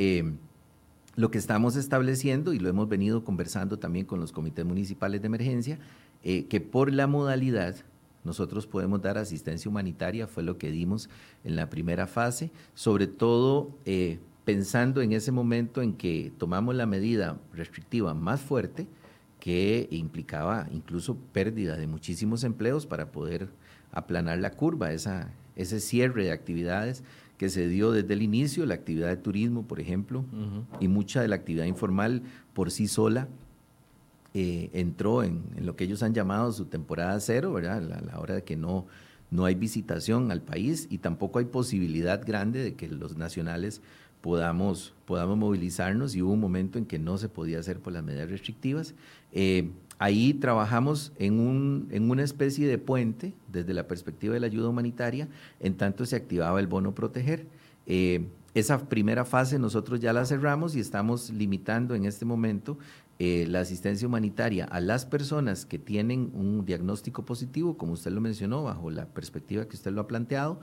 lo que estamos estableciendo, y lo hemos venido conversando también con los comités municipales de emergencia, que por la modalidad nosotros podemos dar asistencia humanitaria, fue lo que dimos en la primera fase, sobre todo eh, pensando en ese momento en que tomamos la medida restrictiva más fuerte, que implicaba incluso pérdida de muchísimos empleos para poder aplanar la curva, esa, ese cierre de actividades que se dio desde el inicio, la actividad de turismo, por ejemplo, y mucha de la actividad informal por sí sola eh, entró en, lo que ellos han llamado su temporada cero, ¿verdad? A la, hora de que no, no hay visitación al país y tampoco hay posibilidad grande de que los nacionales podamos, podamos movilizarnos y hubo un momento en que no se podía hacer por las medidas restrictivas. Eh, ahí trabajamos en, un, en una especie de puente desde la perspectiva de la ayuda humanitaria, en tanto se activaba el bono proteger. Eh, esa primera fase nosotros ya la cerramos y estamos limitando en este momento eh, la asistencia humanitaria a las personas que tienen un diagnóstico positivo, como usted lo mencionó, bajo la perspectiva que usted lo ha planteado,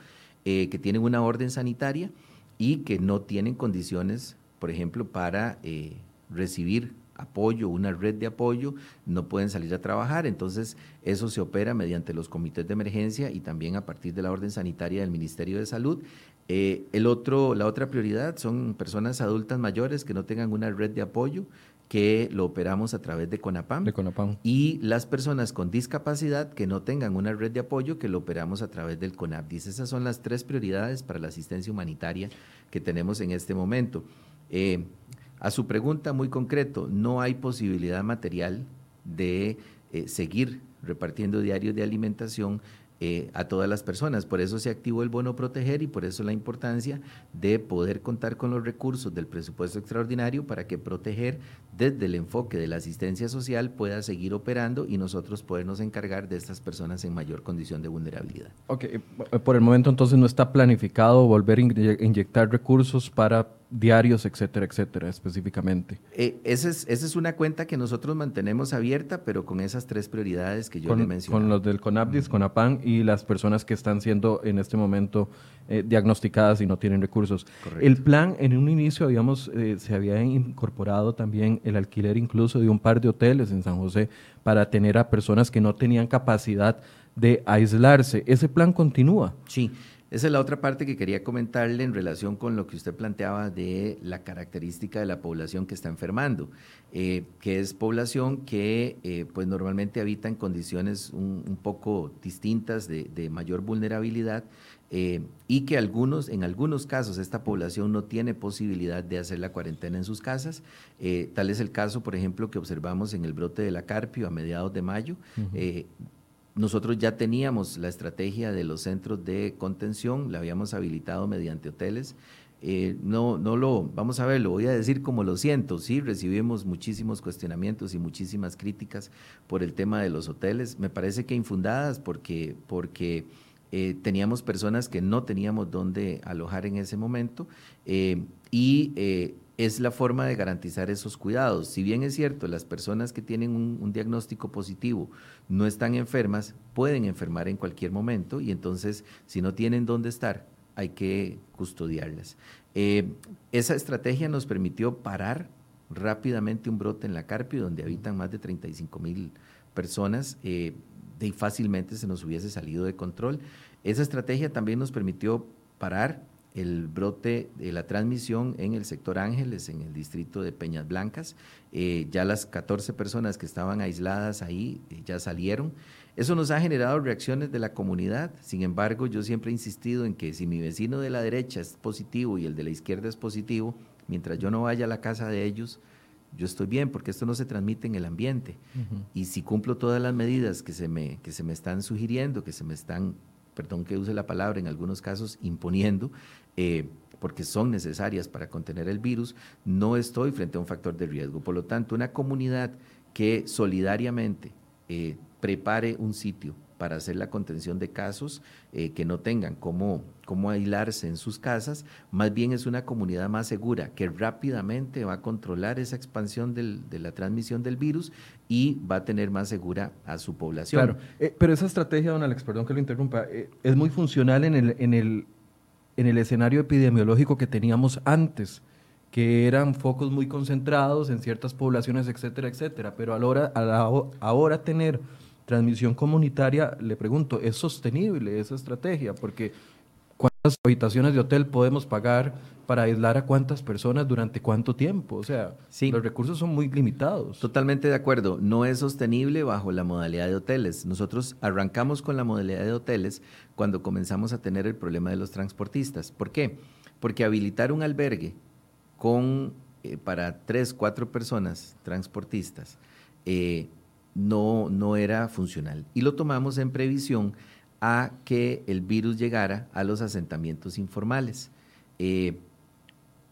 eh, que tienen una orden sanitaria y que no tienen condiciones, por ejemplo, para recibir apoyo, una red de apoyo, no pueden salir a trabajar. Entonces, eso se opera mediante los comités de emergencia y también a partir de la orden sanitaria del Ministerio de Salud. el otro, la otra prioridad son personas adultas mayores que no tengan una red de apoyo que lo operamos a través de CONAPAM. De CONAPAM. Y las personas con discapacidad que no tengan una red de apoyo que lo operamos a través del CONAPDIS. Esas son las tres prioridades para la asistencia humanitaria que tenemos en este momento. Eh, a su pregunta muy concreto, no hay posibilidad material de eh, seguir repartiendo diarios de alimentación eh, a todas las personas. Por eso se activó el bono proteger y por eso la importancia de poder contar con los recursos del presupuesto extraordinario para que proteger desde el enfoque de la asistencia social pueda seguir operando y nosotros podernos encargar de estas personas en mayor condición de vulnerabilidad. Ok, eh, por el momento entonces no está planificado volver a inyectar recursos para diarios, etcétera, etcétera, específicamente. Eh, esa, es, esa es una cuenta que nosotros mantenemos abierta, pero con esas tres prioridades que yo le mencioné. Con los del CONAPDIS, CONAPAN y las personas que están siendo en este momento eh, diagnosticadas y no tienen recursos. El plan, en un inicio habíamos, eh, se había incorporado también el alquiler incluso de un par de hoteles en San José para tener a personas que no tenían capacidad de aislarse. ¿Ese plan continúa? Sí. Esa es la otra parte que quería comentarle en relación con lo que usted planteaba de la característica de la población que está enfermando, eh, que es población que eh, pues normalmente habita en condiciones un, poco distintas de, mayor vulnerabilidad eh, y que algunos, en algunos casos esta población no tiene posibilidad de hacer la cuarentena en sus casas. tal es el caso, por ejemplo, que observamos en el brote de la Carpio a mediados de mayo. Nosotros ya teníamos la estrategia de los centros de contención, la habíamos habilitado mediante hoteles. Eh, no, no lo, vamos a ver, lo voy a decir como lo siento, sí, recibimos muchísimos cuestionamientos y muchísimas críticas por el tema de los hoteles, me parece que infundadas porque, porque eh, teníamos personas que no teníamos dónde alojar en ese momento eh, y es la forma de garantizar esos cuidados. Si bien es cierto, las personas que tienen un, diagnóstico positivo no están enfermas, pueden enfermar en cualquier momento y entonces si no tienen dónde estar, hay que custodiarlas. Eh, esa estrategia nos permitió parar rápidamente un brote en la Carpio, donde habitan más de 35 mil personas, eh, y fácilmente se nos hubiese salido de control. Esa estrategia también nos permitió parar el brote de la transmisión en el sector Ángeles, en el distrito de Peñas Blancas. Eh, ya las 14 personas que estaban aisladas ahí eh, ya salieron. Eso nos ha generado reacciones de la comunidad. Sin embargo, yo siempre he insistido en que si mi vecino de la derecha es positivo y el de la izquierda es positivo, mientras yo no vaya a la casa de ellos, yo estoy bien porque esto no se transmite en el ambiente. Y si cumplo todas las medidas que se, me, que se me están sugiriendo, que se me están, perdón que use la palabra, en algunos casos imponiendo, eh, porque son necesarias para contener el virus, no estoy frente a un factor de riesgo. Por lo tanto, una comunidad que solidariamente eh, prepare un sitio para hacer la contención de casos eh, que no tengan cómo, cómo aislarse en sus casas, más bien es una comunidad más segura que rápidamente va a controlar esa expansión de la transmisión del virus y va a tener más segura a su población. Claro, eh, pero esa estrategia, don Alex, perdón que lo interrumpa, eh, es muy funcional en el, en, el, en el escenario epidemiológico que teníamos antes que eran focos muy concentrados en ciertas poblaciones, etcétera, etcétera. Pero a la hora, ahora tener transmisión comunitaria, le pregunto, ¿es sostenible esa estrategia? Porque ¿cuántas habitaciones de hotel podemos pagar para aislar a cuántas personas durante cuánto tiempo? O sea, los recursos son muy limitados. Totalmente de acuerdo. No es sostenible bajo la modalidad de hoteles. Nosotros arrancamos con la modalidad de hoteles cuando comenzamos a tener el problema de los transportistas. ¿Por qué? Porque habilitar un albergue con, eh, para tres, cuatro personas transportistas, eh, no, no era funcional. Y lo tomamos en previsión a que el virus llegara a los asentamientos informales. Eh,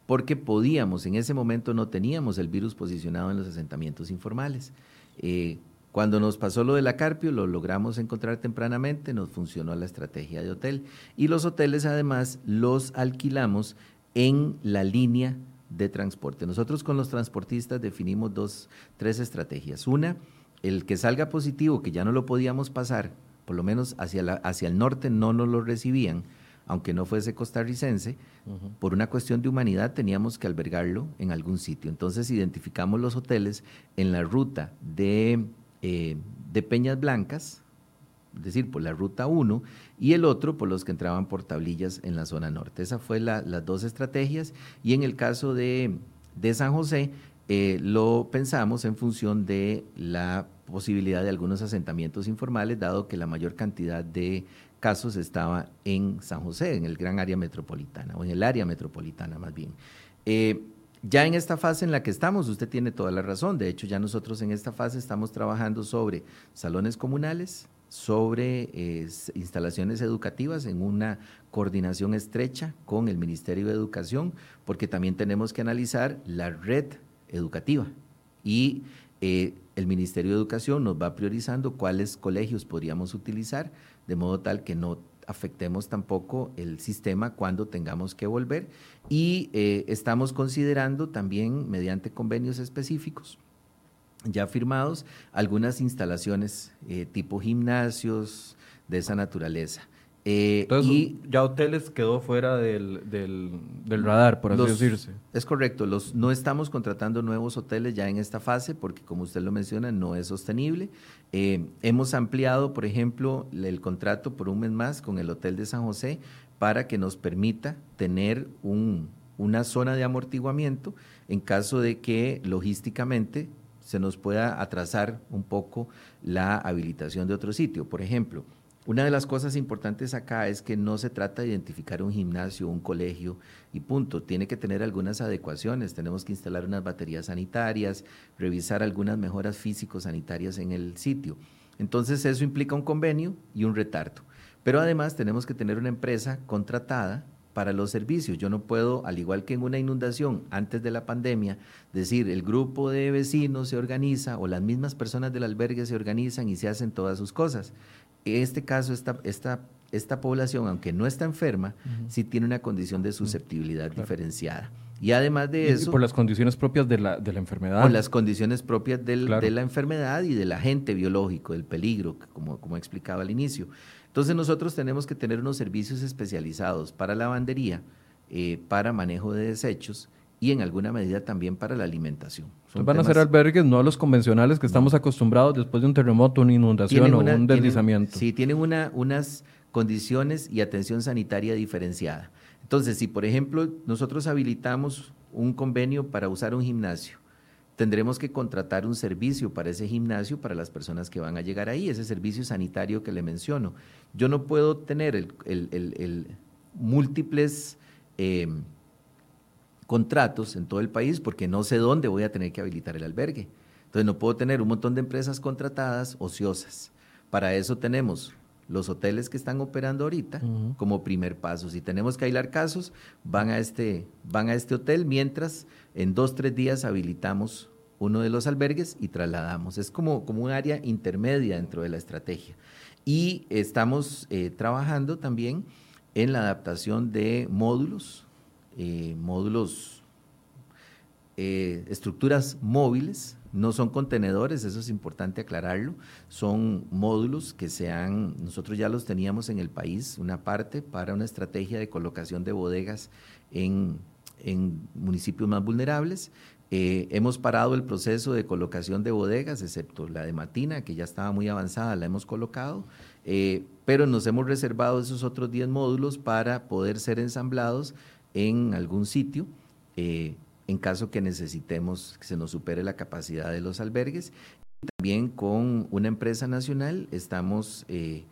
porque podíamos, en ese momento no teníamos el virus posicionado en los asentamientos informales. Eh, cuando nos pasó lo de la Carpio, lo logramos encontrar tempranamente, nos funcionó la estrategia de hotel. Y los hoteles además los alquilamos en la línea de transporte. Nosotros con los transportistas definimos dos, tres estrategias. Una, el que salga positivo, que ya no lo podíamos pasar, por lo menos hacia, la, hacia el norte no nos lo recibían, aunque no fuese costarricense, por una cuestión de humanidad teníamos que albergarlo en algún sitio. Entonces identificamos los hoteles en la ruta de, eh, de Peñas Blancas, es decir, por la ruta 1, y el otro por los que entraban por tablillas en la zona norte. Esas fue las dos estrategias. Y en el caso de, de San José, eh, lo pensamos en función de la posibilidad de algunos asentamientos informales, dado que la mayor cantidad de casos estaba en San José, en el gran área metropolitana, o en el área metropolitana más bien. Eh, ya en esta fase en la que estamos, usted tiene toda la razón, de hecho ya nosotros en esta fase estamos trabajando sobre salones comunales, sobre eh, instalaciones educativas en una coordinación estrecha con el Ministerio de Educación, porque también tenemos que analizar la red educativa. Y eh, el Ministerio de Educación nos va priorizando cuáles colegios podríamos utilizar, de modo tal que no afectemos tampoco el sistema cuando tengamos que volver. Y eh, estamos considerando también, mediante convenios específicos, ya firmados, algunas instalaciones eh, tipo gimnasios de esa naturaleza. Eh, y ya hoteles quedó fuera del, del, radar, por así decirse. Es correcto, los, no estamos contratando nuevos hoteles ya en esta fase porque, como usted lo menciona, no es sostenible. Eh, hemos ampliado, por ejemplo, el contrato por un mes más con el Hotel de San José para que nos permita tener un, una zona de amortiguamiento en caso de que logísticamente se nos pueda atrasar un poco la habilitación de otro sitio. Por ejemplo, una de las cosas importantes acá es que no se trata de identificar un gimnasio, un colegio y punto. Tiene que tener algunas adecuaciones. Tenemos que instalar unas baterías sanitarias, revisar algunas mejoras físico-sanitarias en el sitio. Entonces eso implica un convenio y un retardo. Pero además tenemos que tener una empresa contratada para los servicios. Yo no puedo, al igual que en una inundación antes de la pandemia, decir el grupo de vecinos se organiza o las mismas personas del albergue se organizan y se hacen todas sus cosas este caso, esta, esta, esta población, aunque no está enferma, sí tiene una condición de susceptibilidad diferenciada. Y además de eso... por las condiciones propias de la, de la enfermedad. Por las condiciones propias del, de la enfermedad y del agente biológico, del peligro, como, como explicaba al inicio. Entonces nosotros tenemos que tener unos servicios especializados para lavandería, eh, para manejo de desechos y en alguna medida también para la alimentación. van a ser albergues, no los convencionales que estamos acostumbrados después de un terremoto, una inundación o un deslizamiento. sí, tienen una, unas condiciones y atención sanitaria diferenciada. Entonces, si por ejemplo nosotros habilitamos un convenio para usar un gimnasio, tendremos que contratar un servicio para ese gimnasio para las personas que van a llegar ahí, ese servicio sanitario que le menciono. Yo no puedo tener el, múltiples em, contratos en todo el país porque no sé dónde voy a tener que habilitar el albergue. Entonces no puedo tener un montón de empresas contratadas ociosas. Para eso tenemos los hoteles que están operando ahorita como primer paso. Si tenemos que aislar casos, van a, este, van a este hotel mientras en dos, tres días habilitamos uno de los albergues y trasladamos. Es como, como un área intermedia dentro de la estrategia. Y estamos eh, trabajando también en la adaptación de módulos, eh, módulos, eh, estructuras móviles no son contenedores, eso es importante aclararlo, son módulos que se han, nosotros ya los teníamos en el país, una parte para una estrategia de colocación de bodegas en, municipios más vulnerables. Eh, hemos parado el proceso de colocación de bodegas, excepto la de Matina, que ya estaba muy avanzada, la hemos colocado, pero nos hemos reservado esos otros 10 módulos para poder ser ensamblados en algún sitio. Eh, en caso que necesitemos que se nos supere la capacidad de los albergues. También con una empresa nacional estamos eh,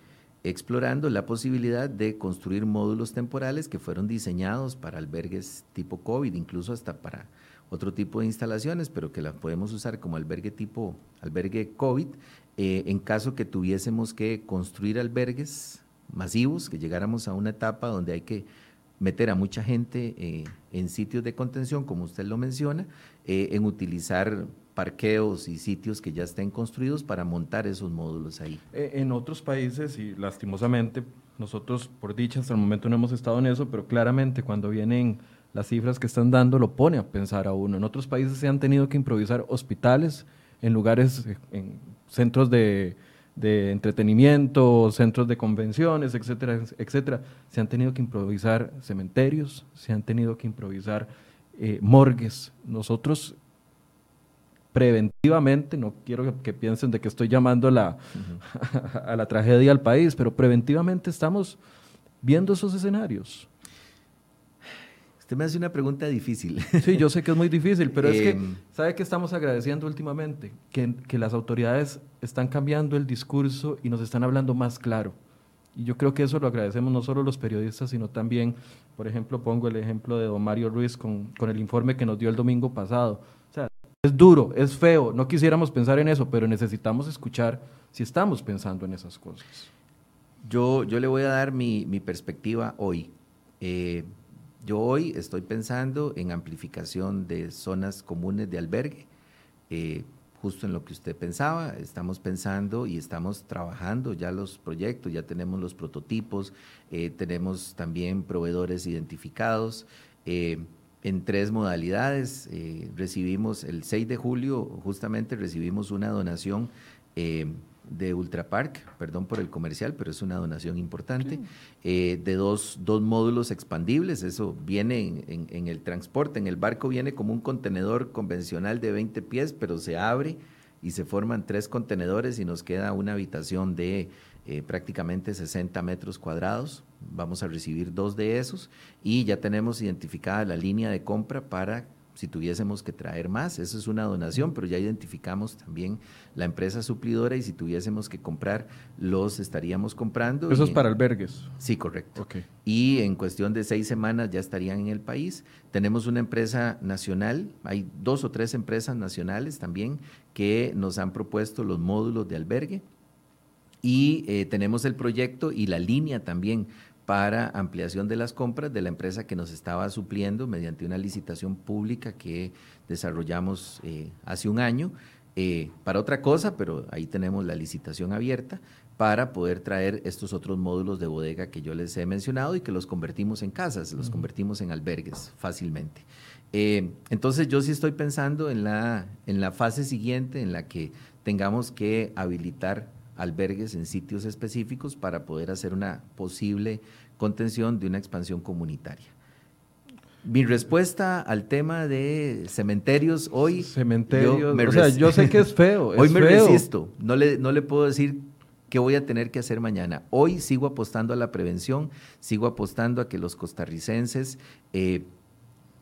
explorando la posibilidad de construir módulos temporales que fueron diseñados para albergues tipo COVID, incluso hasta para otro tipo de instalaciones, pero que las podemos usar como albergue tipo albergue COVID, eh, en caso que tuviésemos que construir albergues masivos, que llegáramos a una etapa donde hay que meter a mucha gente eh, en sitios de contención, como usted lo menciona, eh, en utilizar parqueos y sitios que ya estén construidos para montar esos módulos ahí. Eh, en otros países, y lastimosamente, nosotros por dicha hasta el momento no hemos estado en eso, pero claramente cuando vienen las cifras que están dando lo pone a pensar a uno. En otros países se han tenido que improvisar hospitales en lugares, en centros de, de entretenimiento, centros de convenciones, etcétera, etcétera. Se han tenido que improvisar cementerios, se han tenido que improvisar eh, morgues. Nosotros preventivamente, no quiero que, piensen de que estoy llamando la, a la tragedia al país, pero preventivamente estamos viendo esos escenarios. Usted me hace una pregunta difícil. Sí, yo sé que es muy difícil, pero es que, em, ¿sabe qué estamos agradeciendo últimamente? Que, que, las autoridades están cambiando el discurso y nos están hablando más claro. Y yo creo que eso lo agradecemos no solo los periodistas, sino también, por ejemplo, pongo el ejemplo de don Mario Ruiz con, con el informe que nos dio el domingo pasado. O sea, es duro, es feo, no quisiéramos pensar en eso, pero necesitamos escuchar si estamos pensando en esas cosas. Yo, yo le voy a dar mi, mi perspectiva hoy. Eh, yo hoy estoy pensando en amplificación de zonas comunes de albergue, eh, justo en lo que usted pensaba. Estamos pensando y estamos trabajando ya los proyectos, ya tenemos los prototipos, eh, tenemos también proveedores identificados. Eh, en tres modalidades. recibimos el 6 de julio, justamente recibimos una donación de Ultrapark, perdón por el comercial, pero es una donación importante, eh, de dos, dos, módulos expandibles, eso viene en, el transporte, en el barco viene como un contenedor convencional de 20 pies, pero se abre y se forman tres contenedores y nos queda una habitación de eh, prácticamente 60 metros cuadrados, vamos a recibir dos de esos y ya tenemos identificada la línea de compra para si tuviésemos que traer más, eso es una donación, pero ya identificamos también la empresa suplidora y si tuviésemos que comprar, los estaríamos comprando. Eso es para albergues. Sí, correcto. Y en cuestión de seis semanas ya estarían en el país. Tenemos una empresa nacional, hay dos o tres empresas nacionales también que nos han propuesto los módulos de albergue. Y eh, tenemos el proyecto y la línea también para ampliación de las compras de la empresa que nos estaba supliendo mediante una licitación pública que desarrollamos eh, hace un año eh, para otra cosa, pero ahí tenemos la licitación abierta para poder traer estos otros módulos de bodega que yo les he mencionado y que los convertimos en casas, los convertimos en albergues fácilmente. Eh, entonces yo sí estoy pensando en la, en la fase siguiente en la que tengamos que habilitar albergues en sitios específicos para poder hacer una posible contención de una expansión comunitaria. Mi respuesta al tema de cementerios hoy. Cementerios. Yo o sea, yo sé que es feo. hoy me resisto. No le, no le puedo decir ¿Qué voy a tener que hacer mañana? Hoy sigo apostando a la prevención, sigo apostando a que los costarricenses eh,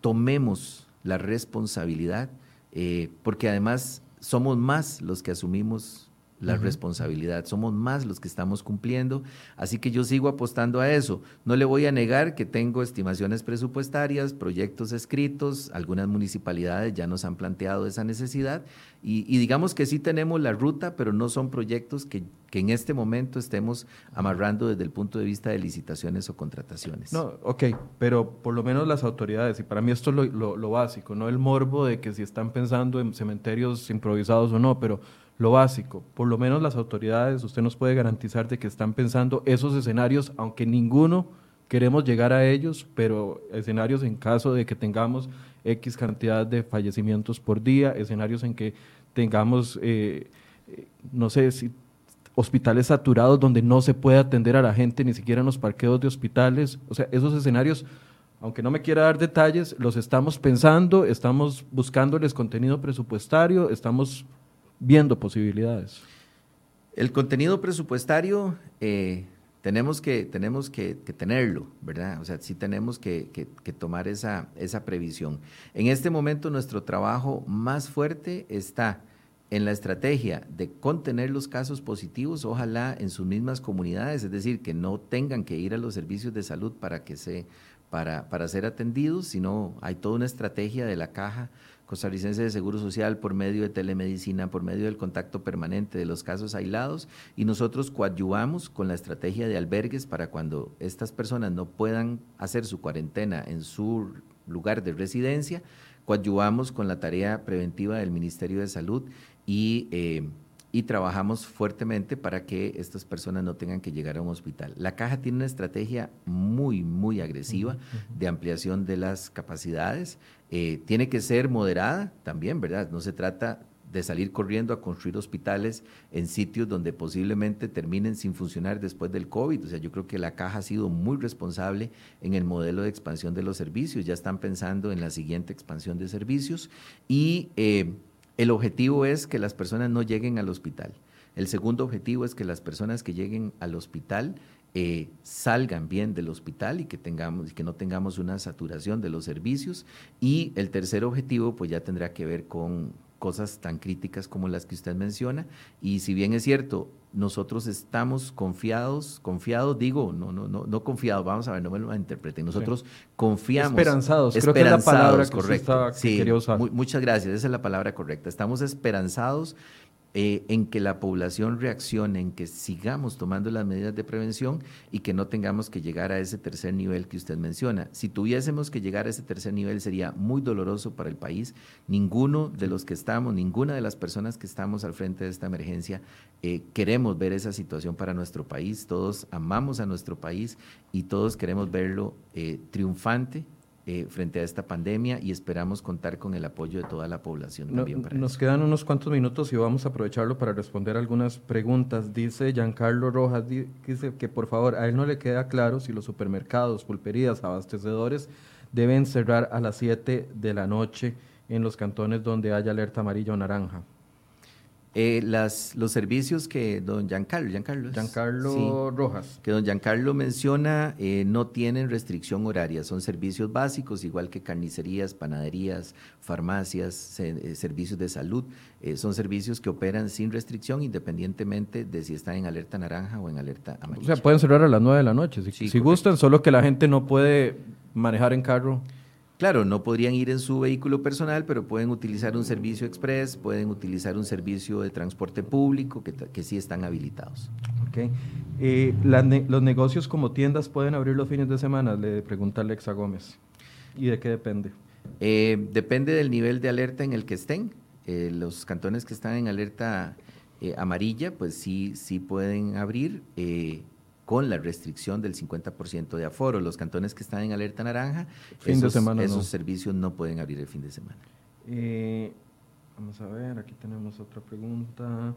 tomemos la responsabilidad, eh, porque además somos más los que asumimos la responsabilidad. Somos más los que estamos cumpliendo, así que yo sigo apostando a eso. No le voy a negar que tengo estimaciones presupuestarias, proyectos escritos, algunas municipalidades ya nos han planteado esa necesidad y, digamos que sí tenemos la ruta, pero no son proyectos que, en este momento estemos amarrando desde el punto de vista de licitaciones o contrataciones. No, ok, pero por lo menos las autoridades, y para mí esto es lo, lo básico, no el morbo de que si están pensando en cementerios improvisados o no, pero lo básico, por lo menos las autoridades, usted nos puede garantizar de que están pensando esos escenarios, aunque ninguno queremos llegar a ellos, pero escenarios en caso de que tengamos X cantidad de fallecimientos por día, escenarios en que tengamos, eh, eh, no sé, si hospitales saturados donde no se puede atender a la gente ni siquiera en los parqueos de hospitales, o sea, esos escenarios aunque no me quiera dar detalles, los estamos pensando, estamos buscándoles contenido presupuestario, estamos viendo posibilidades? El contenido presupuestario eh, tenemos, que, tenemos que, tenerlo, ¿verdad? O sea, sí tenemos que, tomar esa, esa previsión. En este momento nuestro trabajo más fuerte está en la estrategia de contener los casos positivos, ojalá en sus mismas comunidades, es decir, que no tengan que ir a los servicios de salud para que se para, para ser atendidos, sino hay toda una estrategia de la caja costarricense de Seguro Social por medio de telemedicina, por medio del contacto permanente de los casos aislados y nosotros coadyuvamos con la estrategia de albergues para cuando estas personas no puedan hacer su cuarentena en su lugar de residencia, coadyuvamos con la tarea preventiva del Ministerio de Salud y eh, y trabajamos fuertemente para que estas personas no tengan que llegar a un hospital. La caja tiene una estrategia muy, muy agresiva de ampliación de las capacidades. Eh, tiene que ser moderada también, ¿verdad? No se trata de salir corriendo a construir hospitales en sitios donde posiblemente terminen sin funcionar después del COVID. O sea, yo creo que la caja ha sido muy responsable en el modelo de expansión de los servicios. Ya están pensando en la siguiente expansión de servicios y... Eh, el objetivo es que las personas no lleguen al hospital. El segundo objetivo es que las personas que lleguen al hospital eh, salgan bien del hospital y que tengamos que no tengamos una saturación de los servicios. Y el tercer objetivo, pues ya tendrá que ver con cosas tan críticas como las que usted menciona. Y si bien es cierto, nosotros estamos confiados, confiados, digo, no, no, no, no confiados, vamos a ver, no me lo interpreten, nosotros confiamos. Esperanzados, creo que es la palabra correcta. sí, muchas gracias, esa es la palabra correcta. Estamos esperanzados eh, en que la población reaccione, en que sigamos tomando las medidas de prevención y que no tengamos que llegar a ese tercer nivel que usted menciona. Si tuviésemos que llegar a ese tercer nivel sería muy doloroso para el país. Ninguno de los que estamos, ninguna de las personas que estamos al frente de esta emergencia eh, queremos ver esa situación para nuestro país. Todos amamos a nuestro país y todos queremos verlo eh, triunfante eh, frente a esta pandemia y esperamos contar con el apoyo de toda la población también. nos quedan unos cuantos minutos y vamos a aprovecharlo para responder algunas preguntas. Dice Giancarlo Rojas, dice que por favor a él no le queda claro si los supermercados, pulperías, abastecedores deben cerrar a las 7 de la noche en los cantones donde haya alerta amarilla o naranja. Eh, las, los servicios que don Giancarlo, Giancarlo, Rojas. Que don Giancarlo menciona eh, no tienen restricción horaria, son servicios básicos, igual que carnicerías, panaderías, farmacias, eh, servicios de salud. son servicios que operan sin restricción independientemente de si están en alerta naranja o en alerta amarilla. O sea, pueden cerrar a las 9 de la noche, si, si gustan, solo que la gente no puede manejar en carro. Claro, no podrían ir en su vehículo personal, pero pueden utilizar un servicio express, pueden utilizar un servicio de transporte público que, que sí están habilitados. Okay. Eh, ¿Los negocios como tiendas pueden abrir los fines de semana? Le pregunta Alexa Gómez. ¿Y de qué depende? Eh, depende del nivel de alerta en el que estén. Eh, los cantones que están en alerta amarilla, pues sí, sí pueden abrir con la restricción del 50% de aforo. Los cantones que están en alerta naranja, esos, esos servicios no pueden abrir el fin de semana. Eh, vamos a ver, aquí tenemos otra pregunta.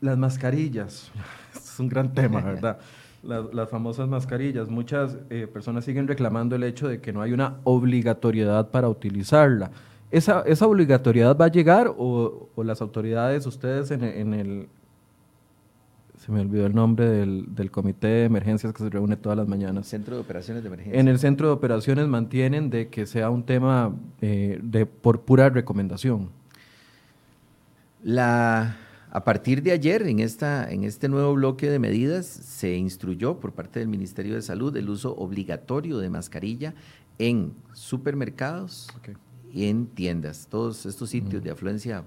Las mascarillas, es un gran tema, ¿verdad? Las, famosas mascarillas. Muchas eh, personas siguen reclamando el hecho de que no hay una obligatoriedad para utilizarla. ¿Esa, esa obligatoriedad va a llegar o, las autoridades, ustedes en, en el, se me olvidó el nombre del, comité de emergencias que se reúne todas las mañanas. Centro de Operaciones de Emergencia. En el Centro de Operaciones mantienen de que sea un tema eh, de, por pura recomendación. La, a partir de ayer, en, esta, en este nuevo bloque de medidas, se instruyó por parte del Ministerio de Salud el uso obligatorio de mascarilla en supermercados y en tiendas. Todos estos sitios de afluencia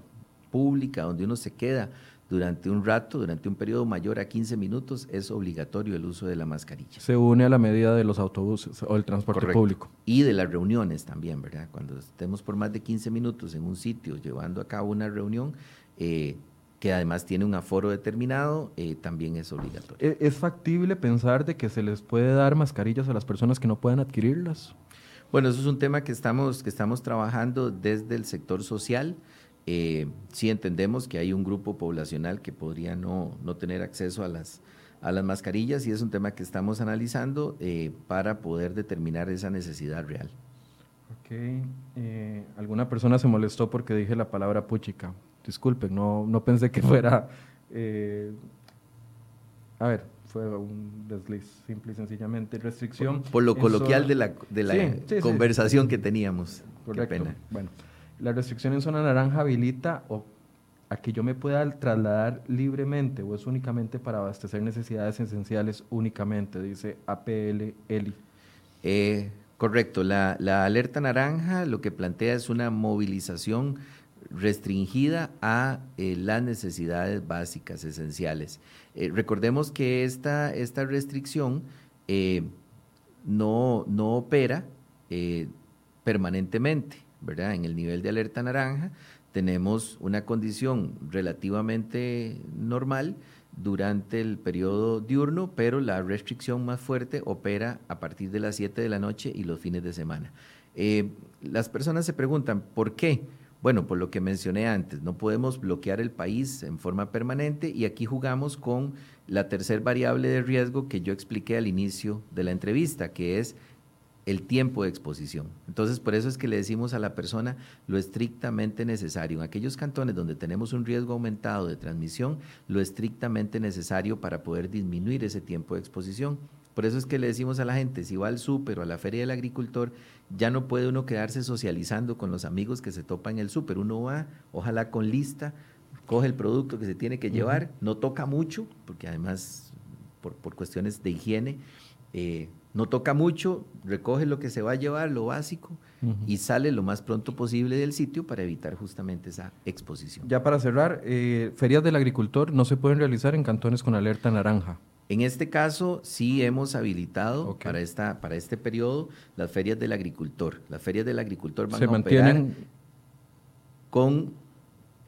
pública donde uno se queda durante un rato, durante un periodo mayor a 15 minutos, es obligatorio el uso de la mascarilla. Se une a la medida de los autobuses o el transporte público. Y de las reuniones también, ¿verdad? Cuando estemos por más de 15 minutos en un sitio llevando a cabo una reunión, eh, que además tiene un aforo determinado, eh, también es obligatorio. ¿E-, ¿Es factible pensar de que se les puede dar mascarillas a las personas que no puedan adquirirlas? Bueno, eso es un tema que estamos, que estamos trabajando desde el sector social. Eh, sí entendemos que hay un grupo poblacional que podría no, no, tener acceso a las, a las mascarillas y es un tema que estamos analizando eh, para poder determinar esa necesidad real. Ok. Eh, alguna persona se molestó porque dije la palabra puchica. Disculpen, no, no pensé que fuera... a ver, fue un desliz, simple y sencillamente. Restricción. Por, lo coloquial de la, de la conversación que teníamos. Correcto. Qué pena. Bueno, la restricción en zona naranja habilita o a que yo me pueda trasladar libremente o es únicamente para abastecer necesidades esenciales únicamente, dice APL ELI. Eh, correcto, la, alerta naranja lo que plantea es una movilización restringida a eh, las necesidades básicas, esenciales. Eh, recordemos que esta, esta restricción no, no opera permanentemente. En el nivel de alerta naranja tenemos una condición relativamente normal durante el periodo diurno, pero la restricción más fuerte opera a partir de las 7 de la noche y los fines de semana. Eh, las personas se preguntan, ¿por qué? Bueno, por lo que mencioné antes, no podemos bloquear el país en forma permanente y aquí jugamos con la tercer variable de riesgo que yo expliqué al inicio de la entrevista, que es el tiempo de exposición. Entonces, por eso es que le decimos a la persona lo estrictamente necesario. En aquellos cantones donde tenemos un riesgo aumentado de transmisión, lo estrictamente necesario para poder disminuir ese tiempo de exposición. Por eso es que le decimos a la gente, si va al súper o a la feria del agricultor, ya no puede uno quedarse socializando con los amigos que se topa en el súper. Uno va, ojalá con lista, coge el producto que se tiene que llevar, no toca mucho, porque además por, por cuestiones de higiene, eh, no toca mucho, recoge lo que se va a llevar, lo básico, y sale lo más pronto posible del sitio para evitar justamente esa exposición. Ya para cerrar, eh, ferias del agricultor no se pueden realizar en cantones con alerta naranja. En este caso, sí hemos habilitado para, esta, para este periodo las ferias del agricultor. Las ferias del agricultor van a mantienen... con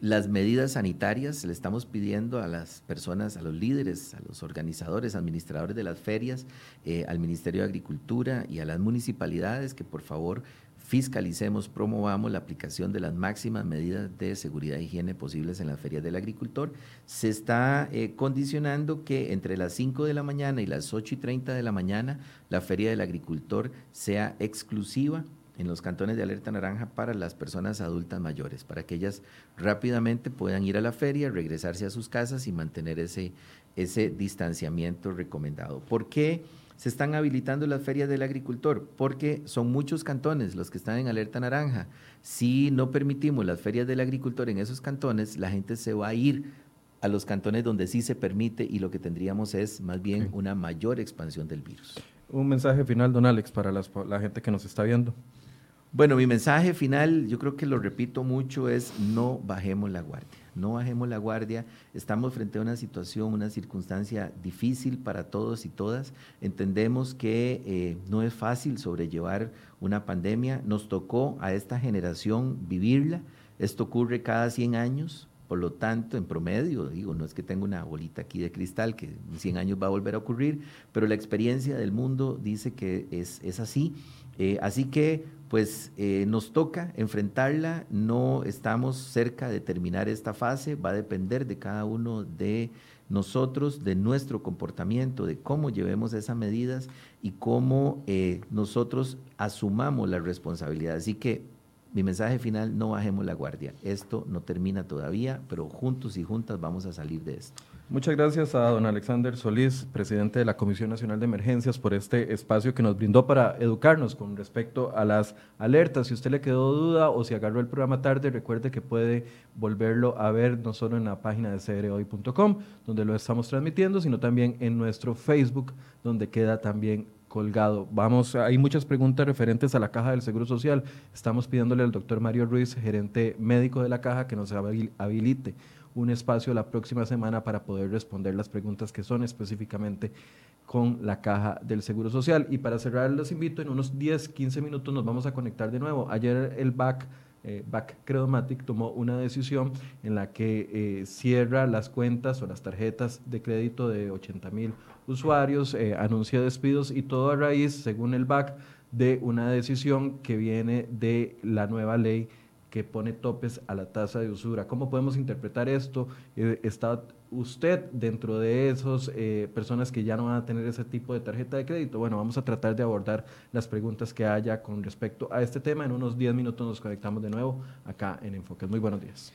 las medidas sanitarias le estamos pidiendo a las personas, a los líderes, a los organizadores, administradores de las ferias, eh, al Ministerio de Agricultura y a las municipalidades que por favor fiscalicemos, promovamos la aplicación de las máximas medidas de seguridad e higiene posibles en las ferias del agricultor. Se está eh, condicionando que entre las 5 de la mañana y las 8 y 30 de la mañana la feria del agricultor sea exclusiva en los cantones de alerta naranja para las personas adultas mayores, para que ellas rápidamente puedan ir a la feria, regresarse a sus casas y mantener ese, ese distanciamiento recomendado. ¿Por qué se están habilitando las ferias del agricultor? Porque son muchos cantones los que están en alerta naranja. Si no permitimos las ferias del agricultor en esos cantones, la gente se va a ir a los cantones donde sí se permite y lo que tendríamos es más bien una mayor expansión del virus. Un mensaje final, don Alex, para la gente que nos está viendo. Bueno, mi mensaje final, yo creo que lo repito mucho, es no bajemos la guardia. No bajemos la guardia. Estamos frente a una situación, una circunstancia difícil para todos y todas. Entendemos que eh, no es fácil sobrellevar una pandemia. Nos tocó a esta generación vivirla. Esto ocurre cada 100 años. Por lo tanto, en promedio, digo, no es que tenga una bolita aquí de cristal que en 100 años va a volver a ocurrir, pero la experiencia del mundo dice que es, es así. Eh, así que pues eh, nos toca enfrentarla, no estamos cerca de terminar esta fase, va a depender de cada uno de nosotros, de nuestro comportamiento, de cómo llevemos esas medidas y cómo eh, nosotros asumamos la responsabilidad. Así que mi mensaje final, no bajemos la guardia. Esto no termina todavía, pero juntos y juntas vamos a salir de esto. Muchas gracias a don Alexander Solís, presidente de la Comisión Nacional de Emergencias, por este espacio que nos brindó para educarnos con respecto a las alertas. Si usted le quedó duda o si agarró el programa tarde, recuerde que puede volverlo a ver no solo en la página de crhoy.com, donde lo estamos transmitiendo, sino también en nuestro Facebook, donde queda también colgado. Vamos, hay muchas preguntas referentes a la Caja del Seguro Social. Estamos pidiéndole al doctor Mario Ruiz, gerente médico de la Caja, que nos habilite un espacio la próxima semana para poder responder las preguntas que son específicamente con la caja del Seguro Social. Y para cerrar, los invito, en unos 10, 15 minutos nos vamos a conectar de nuevo. Ayer el BAC, eh, BAC Credomatic, tomó una decisión en la que eh, cierra las cuentas o las tarjetas de crédito de 80 mil usuarios, eh, anuncia despidos y todo a raíz, según el BAC, de una decisión que viene de la nueva ley que pone topes a la tasa de usura. ¿Cómo podemos interpretar esto? Eh, ¿Está usted dentro de esas eh, personas que ya no van a tener ese tipo de tarjeta de crédito? Bueno, vamos a tratar de abordar las preguntas que haya con respecto a este tema. En unos 10 minutos nos conectamos de nuevo acá en Enfoques. Muy buenos días.